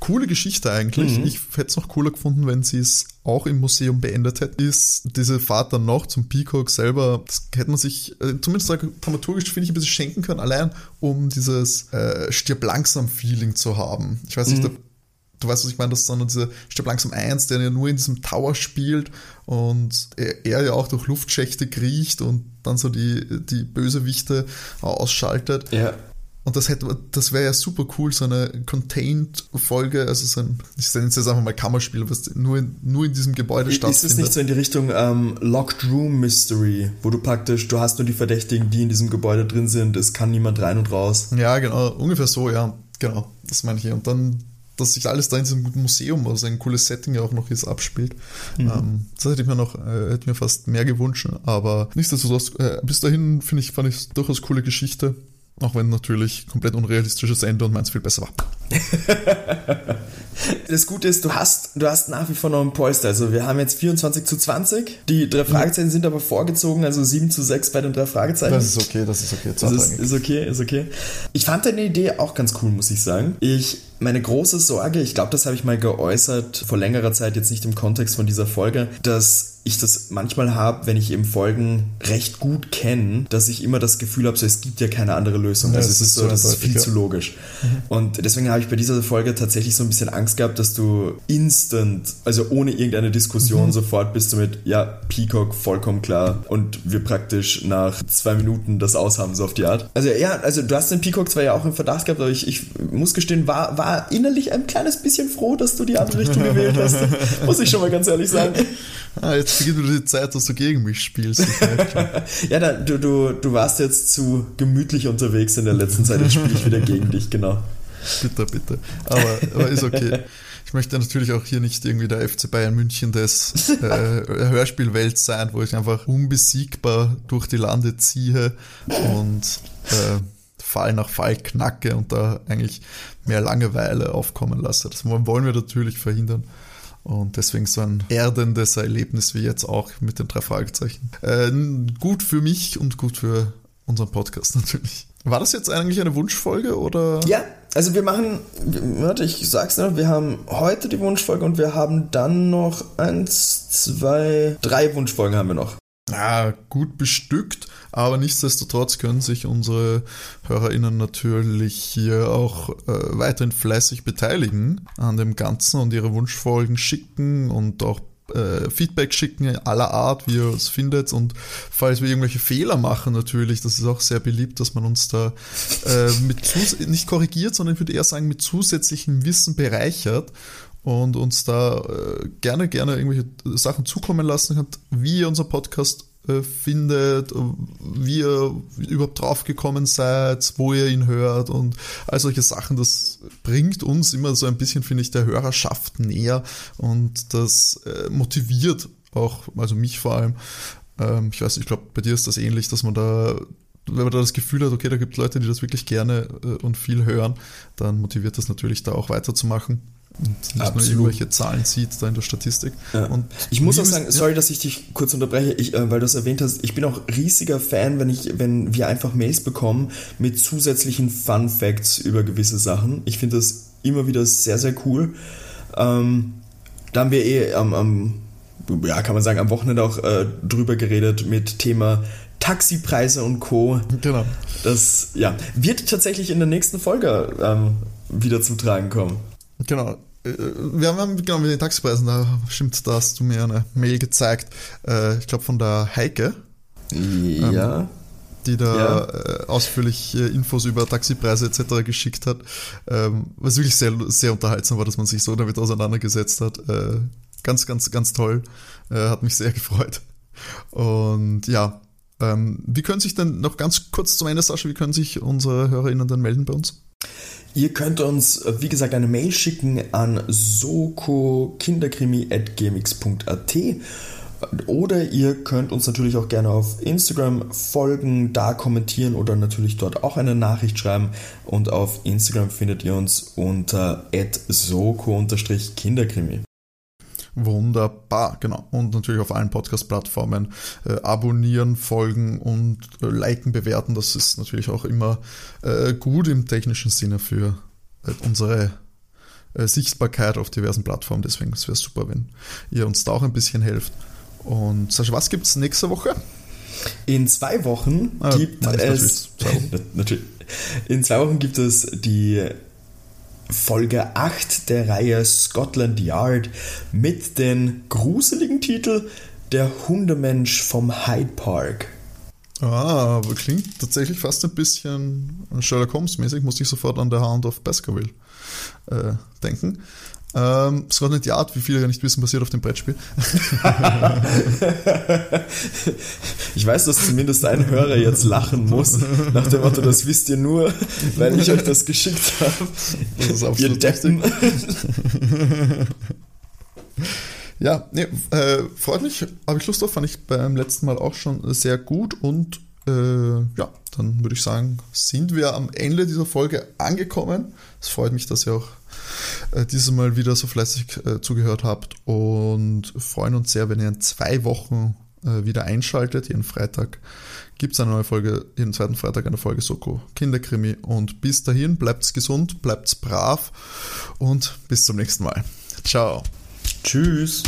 coole Geschichte eigentlich. Mhm. Ich hätte es noch cooler gefunden, wenn sie es auch im Museum beendet hätte. Ist diese Fahrt dann noch zum Peacock selber, das hätte man sich äh, zumindest dramaturgisch, finde ich, ein bisschen schenken können, allein um dieses äh, stirb langsam Feeling zu haben. Ich weiß nicht, mhm du weißt, was ich meine, das ist dann dieser Stirb langsam 1, der ja nur in diesem Tower spielt und er, er, ja auch durch Luftschächte kriecht und dann so die, die Bösewichte ausschaltet. Ja. Und das hätte, das wäre ja super cool, so eine Contained-Folge, also so ein, ich nenne es jetzt einfach mal Kammerspiel, was nur in, nur in diesem Gebäude ist stattfindet. Ist es nicht so in die Richtung ähm, Locked Room Mystery, wo du praktisch, du hast nur die Verdächtigen, die in diesem Gebäude drin sind, es kann niemand rein und raus. Ja, genau, ungefähr so, ja, genau, das meine ich. Und dann dass sich alles da in diesem Museum, also ein cooles Setting ja auch noch ist, abspielt. Mhm. Ähm, das hätte ich mir noch, äh, hätte mir fast mehr gewünscht, aber nichtsdestotrotz, äh, bis dahin finde ich, fand ich durchaus coole Geschichte. Auch wenn natürlich komplett unrealistisches Ende und meins viel besser war. das Gute ist, du hast, du hast nach wie vor noch ein Polster. Also wir haben jetzt 24 zu 20. Die drei Fragezeichen sind aber vorgezogen, also 7 zu 6 bei den drei Fragezeichen. Das ist okay, das ist okay. Das ist, ist okay, ist okay. Ich fand deine Idee auch ganz cool, muss ich sagen. Ich meine große Sorge, ich glaube, das habe ich mal geäußert vor längerer Zeit, jetzt nicht im Kontext von dieser Folge, dass ich das manchmal habe, wenn ich eben Folgen recht gut kenne, dass ich immer das Gefühl habe, so, es gibt ja keine andere Lösung. Ja, also es ist so, das ist viel ja. zu logisch. Mhm. Und deswegen habe ich bei dieser Folge tatsächlich so ein bisschen Angst gehabt, dass du instant, also ohne irgendeine Diskussion, mhm. sofort bist du mit, ja, Peacock, vollkommen klar. Und wir praktisch nach zwei Minuten das aushaben, so auf die Art. Also ja, also du hast den Peacock zwar ja auch im Verdacht gehabt, aber ich, ich muss gestehen, war, war innerlich ein kleines bisschen froh, dass du die andere Richtung gewählt hast. muss ich schon mal ganz ehrlich sagen. Ah, jetzt beginnt wieder die Zeit, dass du gegen mich spielst. ja, da, du, du, du warst jetzt zu gemütlich unterwegs in der letzten Zeit, jetzt spiele ich wieder gegen dich, genau. Bitte, bitte. Aber, aber ist okay. Ich möchte natürlich auch hier nicht irgendwie der FC Bayern München des äh, Hörspielwelt sein, wo ich einfach unbesiegbar durch die Lande ziehe und äh, Fall nach Fall knacke und da eigentlich mehr Langeweile aufkommen lasse. Das wollen wir natürlich verhindern. Und deswegen so ein erdendes Erlebnis wie jetzt auch mit den drei Fragezeichen. Äh, gut für mich und gut für unseren Podcast natürlich. War das jetzt eigentlich eine Wunschfolge oder? Ja, also wir machen, warte, ich sag's noch, wir haben heute die Wunschfolge und wir haben dann noch eins, zwei, drei Wunschfolgen haben wir noch ja, gut bestückt, aber nichtsdestotrotz können sich unsere HörerInnen natürlich hier auch äh, weiterhin fleißig beteiligen an dem Ganzen und ihre Wunschfolgen schicken und auch äh, Feedback schicken aller Art, wie ihr es findet. Und falls wir irgendwelche Fehler machen natürlich, das ist auch sehr beliebt, dass man uns da äh, mit nicht korrigiert, sondern ich würde eher sagen mit zusätzlichem Wissen bereichert und uns da äh, gerne, gerne irgendwelche Sachen zukommen lassen könnt, wie ihr unser Podcast äh, findet, wie ihr überhaupt drauf gekommen seid, wo ihr ihn hört und all solche Sachen. Das bringt uns immer so ein bisschen, finde ich, der Hörerschaft näher und das äh, motiviert auch, also mich vor allem. Ähm, ich weiß, ich glaube, bei dir ist das ähnlich, dass man da wenn man da das Gefühl hat, okay, da gibt es Leute, die das wirklich gerne äh, und viel hören, dann motiviert das natürlich da auch weiterzumachen Absolut. irgendwelche Zahlen sieht da in der Statistik. Ja. Ich muss auch sagen, sorry, dass ich dich kurz unterbreche, ich, äh, weil du es erwähnt hast, ich bin auch riesiger Fan, wenn ich, wenn wir einfach Mails bekommen mit zusätzlichen Fun Facts über gewisse Sachen. Ich finde das immer wieder sehr, sehr cool. Ähm, da haben wir eh am, am, ja, kann man sagen, am Wochenende auch äh, drüber geredet mit Thema Taxipreise und Co. Genau. Das ja, wird tatsächlich in der nächsten Folge ähm, wieder zum Tragen kommen. Genau. Äh, wir haben genau mit den Taxipreisen, da stimmt, da hast du mir eine Mail gezeigt, äh, ich glaube von der Heike. Ja. Ähm, die da ja. Äh, ausführlich Infos über Taxipreise etc. geschickt hat. Ähm, was wirklich sehr, sehr unterhaltsam war, dass man sich so damit auseinandergesetzt hat. Ganz, ganz, ganz toll. Hat mich sehr gefreut. Und ja, ähm, wie können sich denn noch ganz kurz zum Ende, Sascha, wie können sich unsere HörerInnen dann melden bei uns? Ihr könnt uns, wie gesagt, eine Mail schicken an sokokinderkrimi.gmx.at oder ihr könnt uns natürlich auch gerne auf Instagram folgen, da kommentieren oder natürlich dort auch eine Nachricht schreiben. Und auf Instagram findet ihr uns unter soko-kinderkrimi. Wunderbar, genau. Und natürlich auf allen Podcast-Plattformen äh, abonnieren, folgen und äh, liken, bewerten. Das ist natürlich auch immer äh, gut im technischen Sinne für äh, unsere äh, Sichtbarkeit auf diversen Plattformen. Deswegen wäre es super, wenn ihr uns da auch ein bisschen helft. Und Sascha, was gibt es nächste Woche? In zwei Wochen Ah, gibt nein, es. natürlich zwei Wochen. natürlich. In zwei Wochen gibt es die Folge 8 der Reihe Scotland Yard mit dem gruseligen Titel Der Hundemensch vom Hyde Park. Ah, aber klingt tatsächlich fast ein bisschen Sherlock Holmes-mäßig, muss ich sofort an The Hound of Baskerville äh, denken. Ähm, Scotland Yard, wie viele ja nicht wissen, basiert auf dem Brettspiel. Ich weiß, dass zumindest ein Hörer jetzt lachen muss, nach dem Motto, das wisst ihr nur, weil ich euch das geschickt habe. Das ist Ihr absolut Deppen. Ja, nee, äh, freut mich, habe ich Lust drauf, fand ich beim letzten Mal auch schon sehr gut und äh, ja, dann würde ich sagen, sind wir am Ende dieser Folge angekommen. Es freut mich, dass ihr auch äh, dieses Mal wieder so fleißig äh, zugehört habt und freuen uns sehr, wenn ihr in zwei Wochen äh, wieder einschaltet. Jeden Freitag gibt es eine neue Folge, jeden zweiten Freitag eine Folge Soko Kinderkrimi und bis dahin bleibt's gesund, bleibt's brav und bis zum nächsten Mal. Ciao. Tschüss.